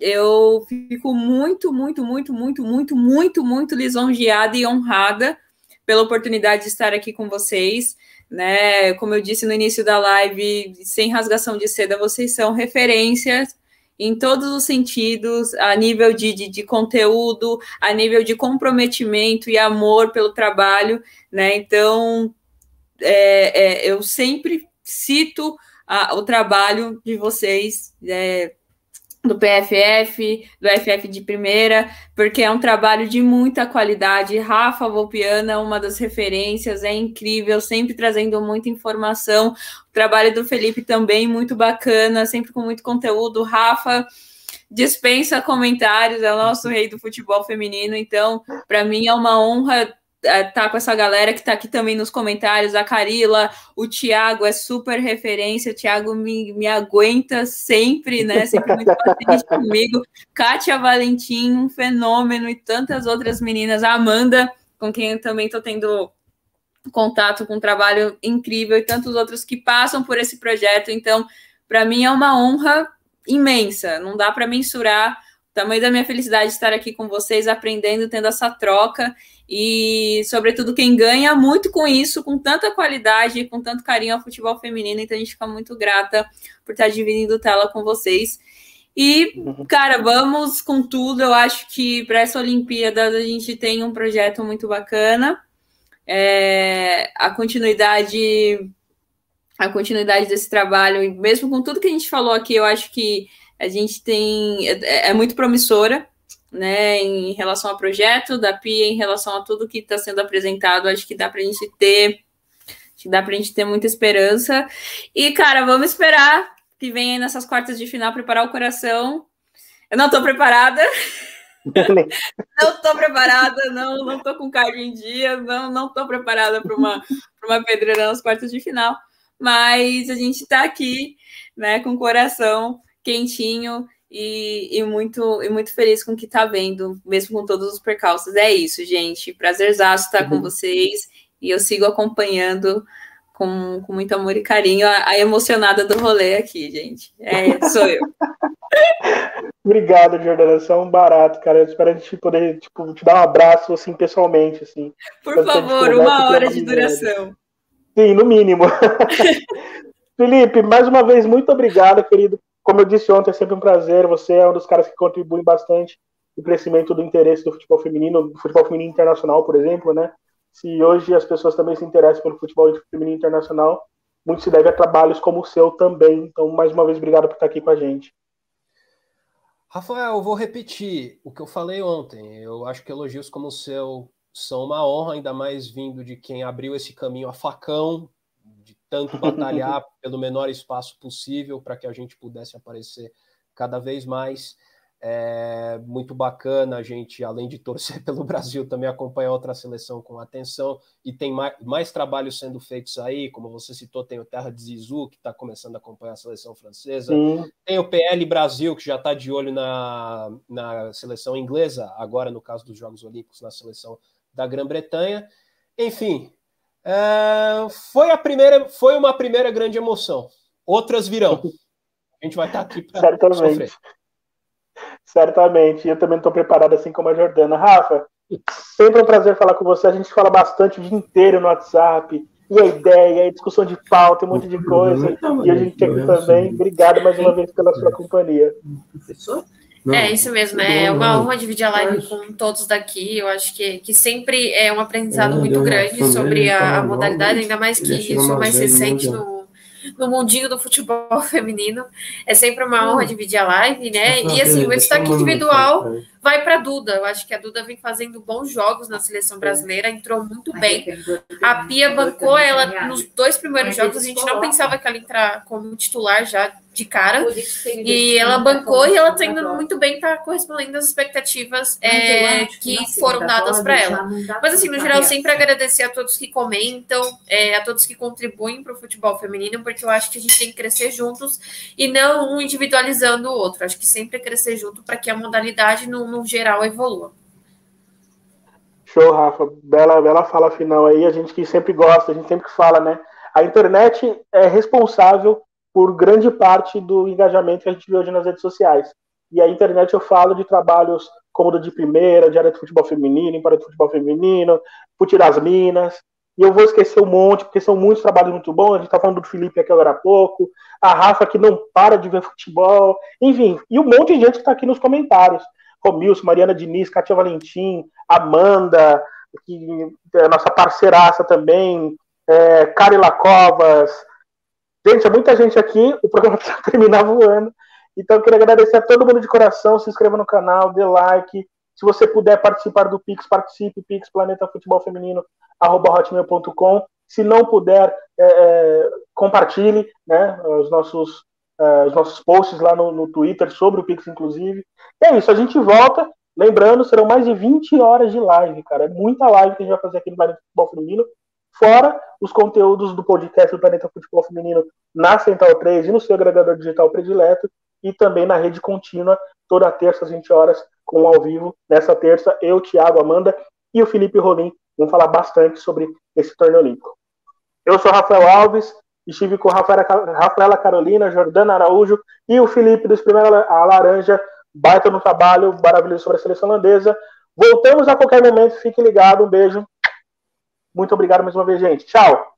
eu fico muito, muito, muito, muito, muito, muito, muito lisonjeada e honrada pela oportunidade de estar aqui com vocês. Né? Como eu disse no início da live, sem rasgação de seda, vocês são referências em todos os sentidos, a nível de, de, de, conteúdo, a nível de comprometimento e amor pelo trabalho, né? Então, é, é, eu sempre cito a, o trabalho de vocês, é, do PFF, do FF de primeira, porque é um trabalho de muita qualidade. Rafa Volpiana, uma das referências, é incrível, sempre trazendo muita informação. O trabalho do Felipe também muito bacana, sempre com muito conteúdo. Rafa dispensa comentários, é o nosso rei do futebol feminino, então, para mim é uma honra tá com essa galera que tá aqui também nos comentários, a Carila, o Thiago é super referência, o Thiago me, me aguenta sempre, né? Sempre muito paciente comigo. Kátia Valentim, um fenômeno, e tantas outras meninas, a Amanda, com quem eu também tô tendo contato com um trabalho incrível, e tantos outros que passam por esse projeto. Então, para mim é uma honra imensa, não dá para mensurar tamanho da minha felicidade de estar aqui com vocês, aprendendo, tendo essa troca e, sobretudo, quem ganha muito com isso, com tanta qualidade, com tanto carinho ao futebol feminino. Então, a gente fica muito grata por estar dividindo tela com vocês. E, uhum. cara, vamos com tudo. Eu acho que para essa Olimpíada a gente tem um projeto muito bacana. É, a continuidade a continuidade desse trabalho, e mesmo com tudo que a gente falou aqui, eu acho que a gente tem é, é muito promissora né, em relação ao projeto da PIA, em relação a tudo que está sendo apresentado, acho que dá para a gente ter, acho que dá para a gente ter muita esperança. E, cara, vamos esperar que venha nessas quartas de final preparar o coração. Eu não estou preparada. não estou preparada, não, não tô com carga em dia, não, não tô preparada para uma, uma pedreira nas quartas de final, mas a gente está aqui, né, com o coração quentinho e, e, muito, e muito feliz com o que está vendo, mesmo com todos os percalços. É isso, gente. Prazerzaço estar uhum. com vocês e eu sigo acompanhando com, com muito amor e carinho a, a emocionada do rolê aqui, gente. É, sou eu. Obrigado, Jordana. Você é um barato, cara. Eu espero a gente poder tipo, te dar um abraço assim pessoalmente. Assim, Por favor, uma hora de duração. Sim, no mínimo. Felipe, mais uma vez, muito obrigado, querido como eu disse ontem, é sempre um prazer. Você é um dos caras que contribuem bastante no crescimento do interesse do futebol feminino, do futebol feminino internacional, por exemplo, né? Se hoje as pessoas também se interessam pelo futebol feminino internacional, muito se deve a trabalhos como o seu também. Então, mais uma vez, obrigado por estar aqui com a gente. Rafael, eu vou repetir o que eu falei ontem. Eu acho que elogios como o seu são uma honra, ainda mais vindo de quem abriu esse caminho a facão, tanto batalhar pelo menor espaço possível para que a gente pudesse aparecer cada vez mais. É muito bacana a gente, além de torcer pelo Brasil, também acompanhar outra seleção com atenção. E tem mais, mais trabalhos sendo feitos aí, como você citou, tem o Terra de Zizou, que está começando a acompanhar a seleção francesa. Sim. Tem o PL Brasil, que já está de olho na, na seleção inglesa, agora no caso dos Jogos Olímpicos, na seleção da Grã-Bretanha. Enfim, é, foi, a primeira, foi uma primeira grande emoção. Outras virão. A gente vai estar tá aqui para sofrer. Certamente. Eu também estou preparado assim como a Jordana. Rafa, sempre um prazer falar com você. A gente fala bastante o dia inteiro no WhatsApp. E a ideia, a discussão de pauta, um monte de coisa. E a gente aqui também. Obrigado mais uma vez pela sua companhia. Professor? É isso mesmo, né? É uma honra dividir a live com todos daqui. Eu acho que, que sempre é um aprendizado muito grande sobre a, a modalidade, ainda mais que isso é mais recente no, no mundinho do futebol feminino. É sempre uma honra dividir a live, né? E assim, o destaque individual vai para a Duda. Eu acho que a Duda vem fazendo bons jogos na seleção brasileira, entrou muito bem. A Pia bancou ela nos dois primeiros jogos. A gente não pensava que ela ia entrar como titular já de cara. E ela bancou e ela está indo muito bem, está correspondendo às expectativas é, que foram dadas para ela. Mas, assim, no geral, sempre agradecer a todos que comentam, é, a todos que contribuem para o futebol feminino, porque eu acho que a gente tem que crescer juntos e não um individualizando o outro. Acho que sempre é crescer junto para que a modalidade, no, no geral, evolua. Show, Rafa. Bela, bela fala final aí. A gente que sempre gosta, a gente sempre fala, né? A internet é responsável por grande parte do engajamento que a gente vê hoje nas redes sociais. E a internet eu falo de trabalhos como do de primeira, de área de futebol feminino, em área de futebol feminino, das Minas, e eu vou esquecer um monte, porque são muitos trabalhos muito bons. A gente está falando do Felipe aqui agora há pouco, a Rafa que não para de ver futebol, enfim, e um monte de gente que está aqui nos comentários. Romilson, Mariana Diniz, Katia Valentim, Amanda, que é nossa parceiraça também, é, Carila Covas. Gente, é muita gente aqui, o programa precisa terminar voando. Então, eu queria agradecer a todo mundo de coração. Se inscreva no canal, dê like. Se você puder participar do Pix, participe. Pix Planeta Futebol Feminino, arroba hotmail.com. Se não puder, é, é, compartilhe né, os, nossos, é, os nossos posts lá no, no Twitter sobre o Pix, inclusive. E é isso, a gente volta. Lembrando, serão mais de 20 horas de live, cara. É muita live que a gente vai fazer aqui no Planeta Futebol Feminino. Fora os conteúdos do podcast do Planeta Futebol Feminino na Central 3 e no seu agregador digital predileto. E também na rede contínua, toda terça às 20 horas, com ao vivo. Nessa terça, eu, Thiago, Amanda e o Felipe Rolim vão falar bastante sobre esse torneio olímpico. Eu sou Rafael Alves, estive com Rafaela Carolina, Jordana Araújo e o Felipe do a Laranja, baita no trabalho maravilhoso sobre a seleção holandesa. Voltamos a qualquer momento, fique ligado, um beijo. Muito obrigado mais uma vez, gente. Tchau!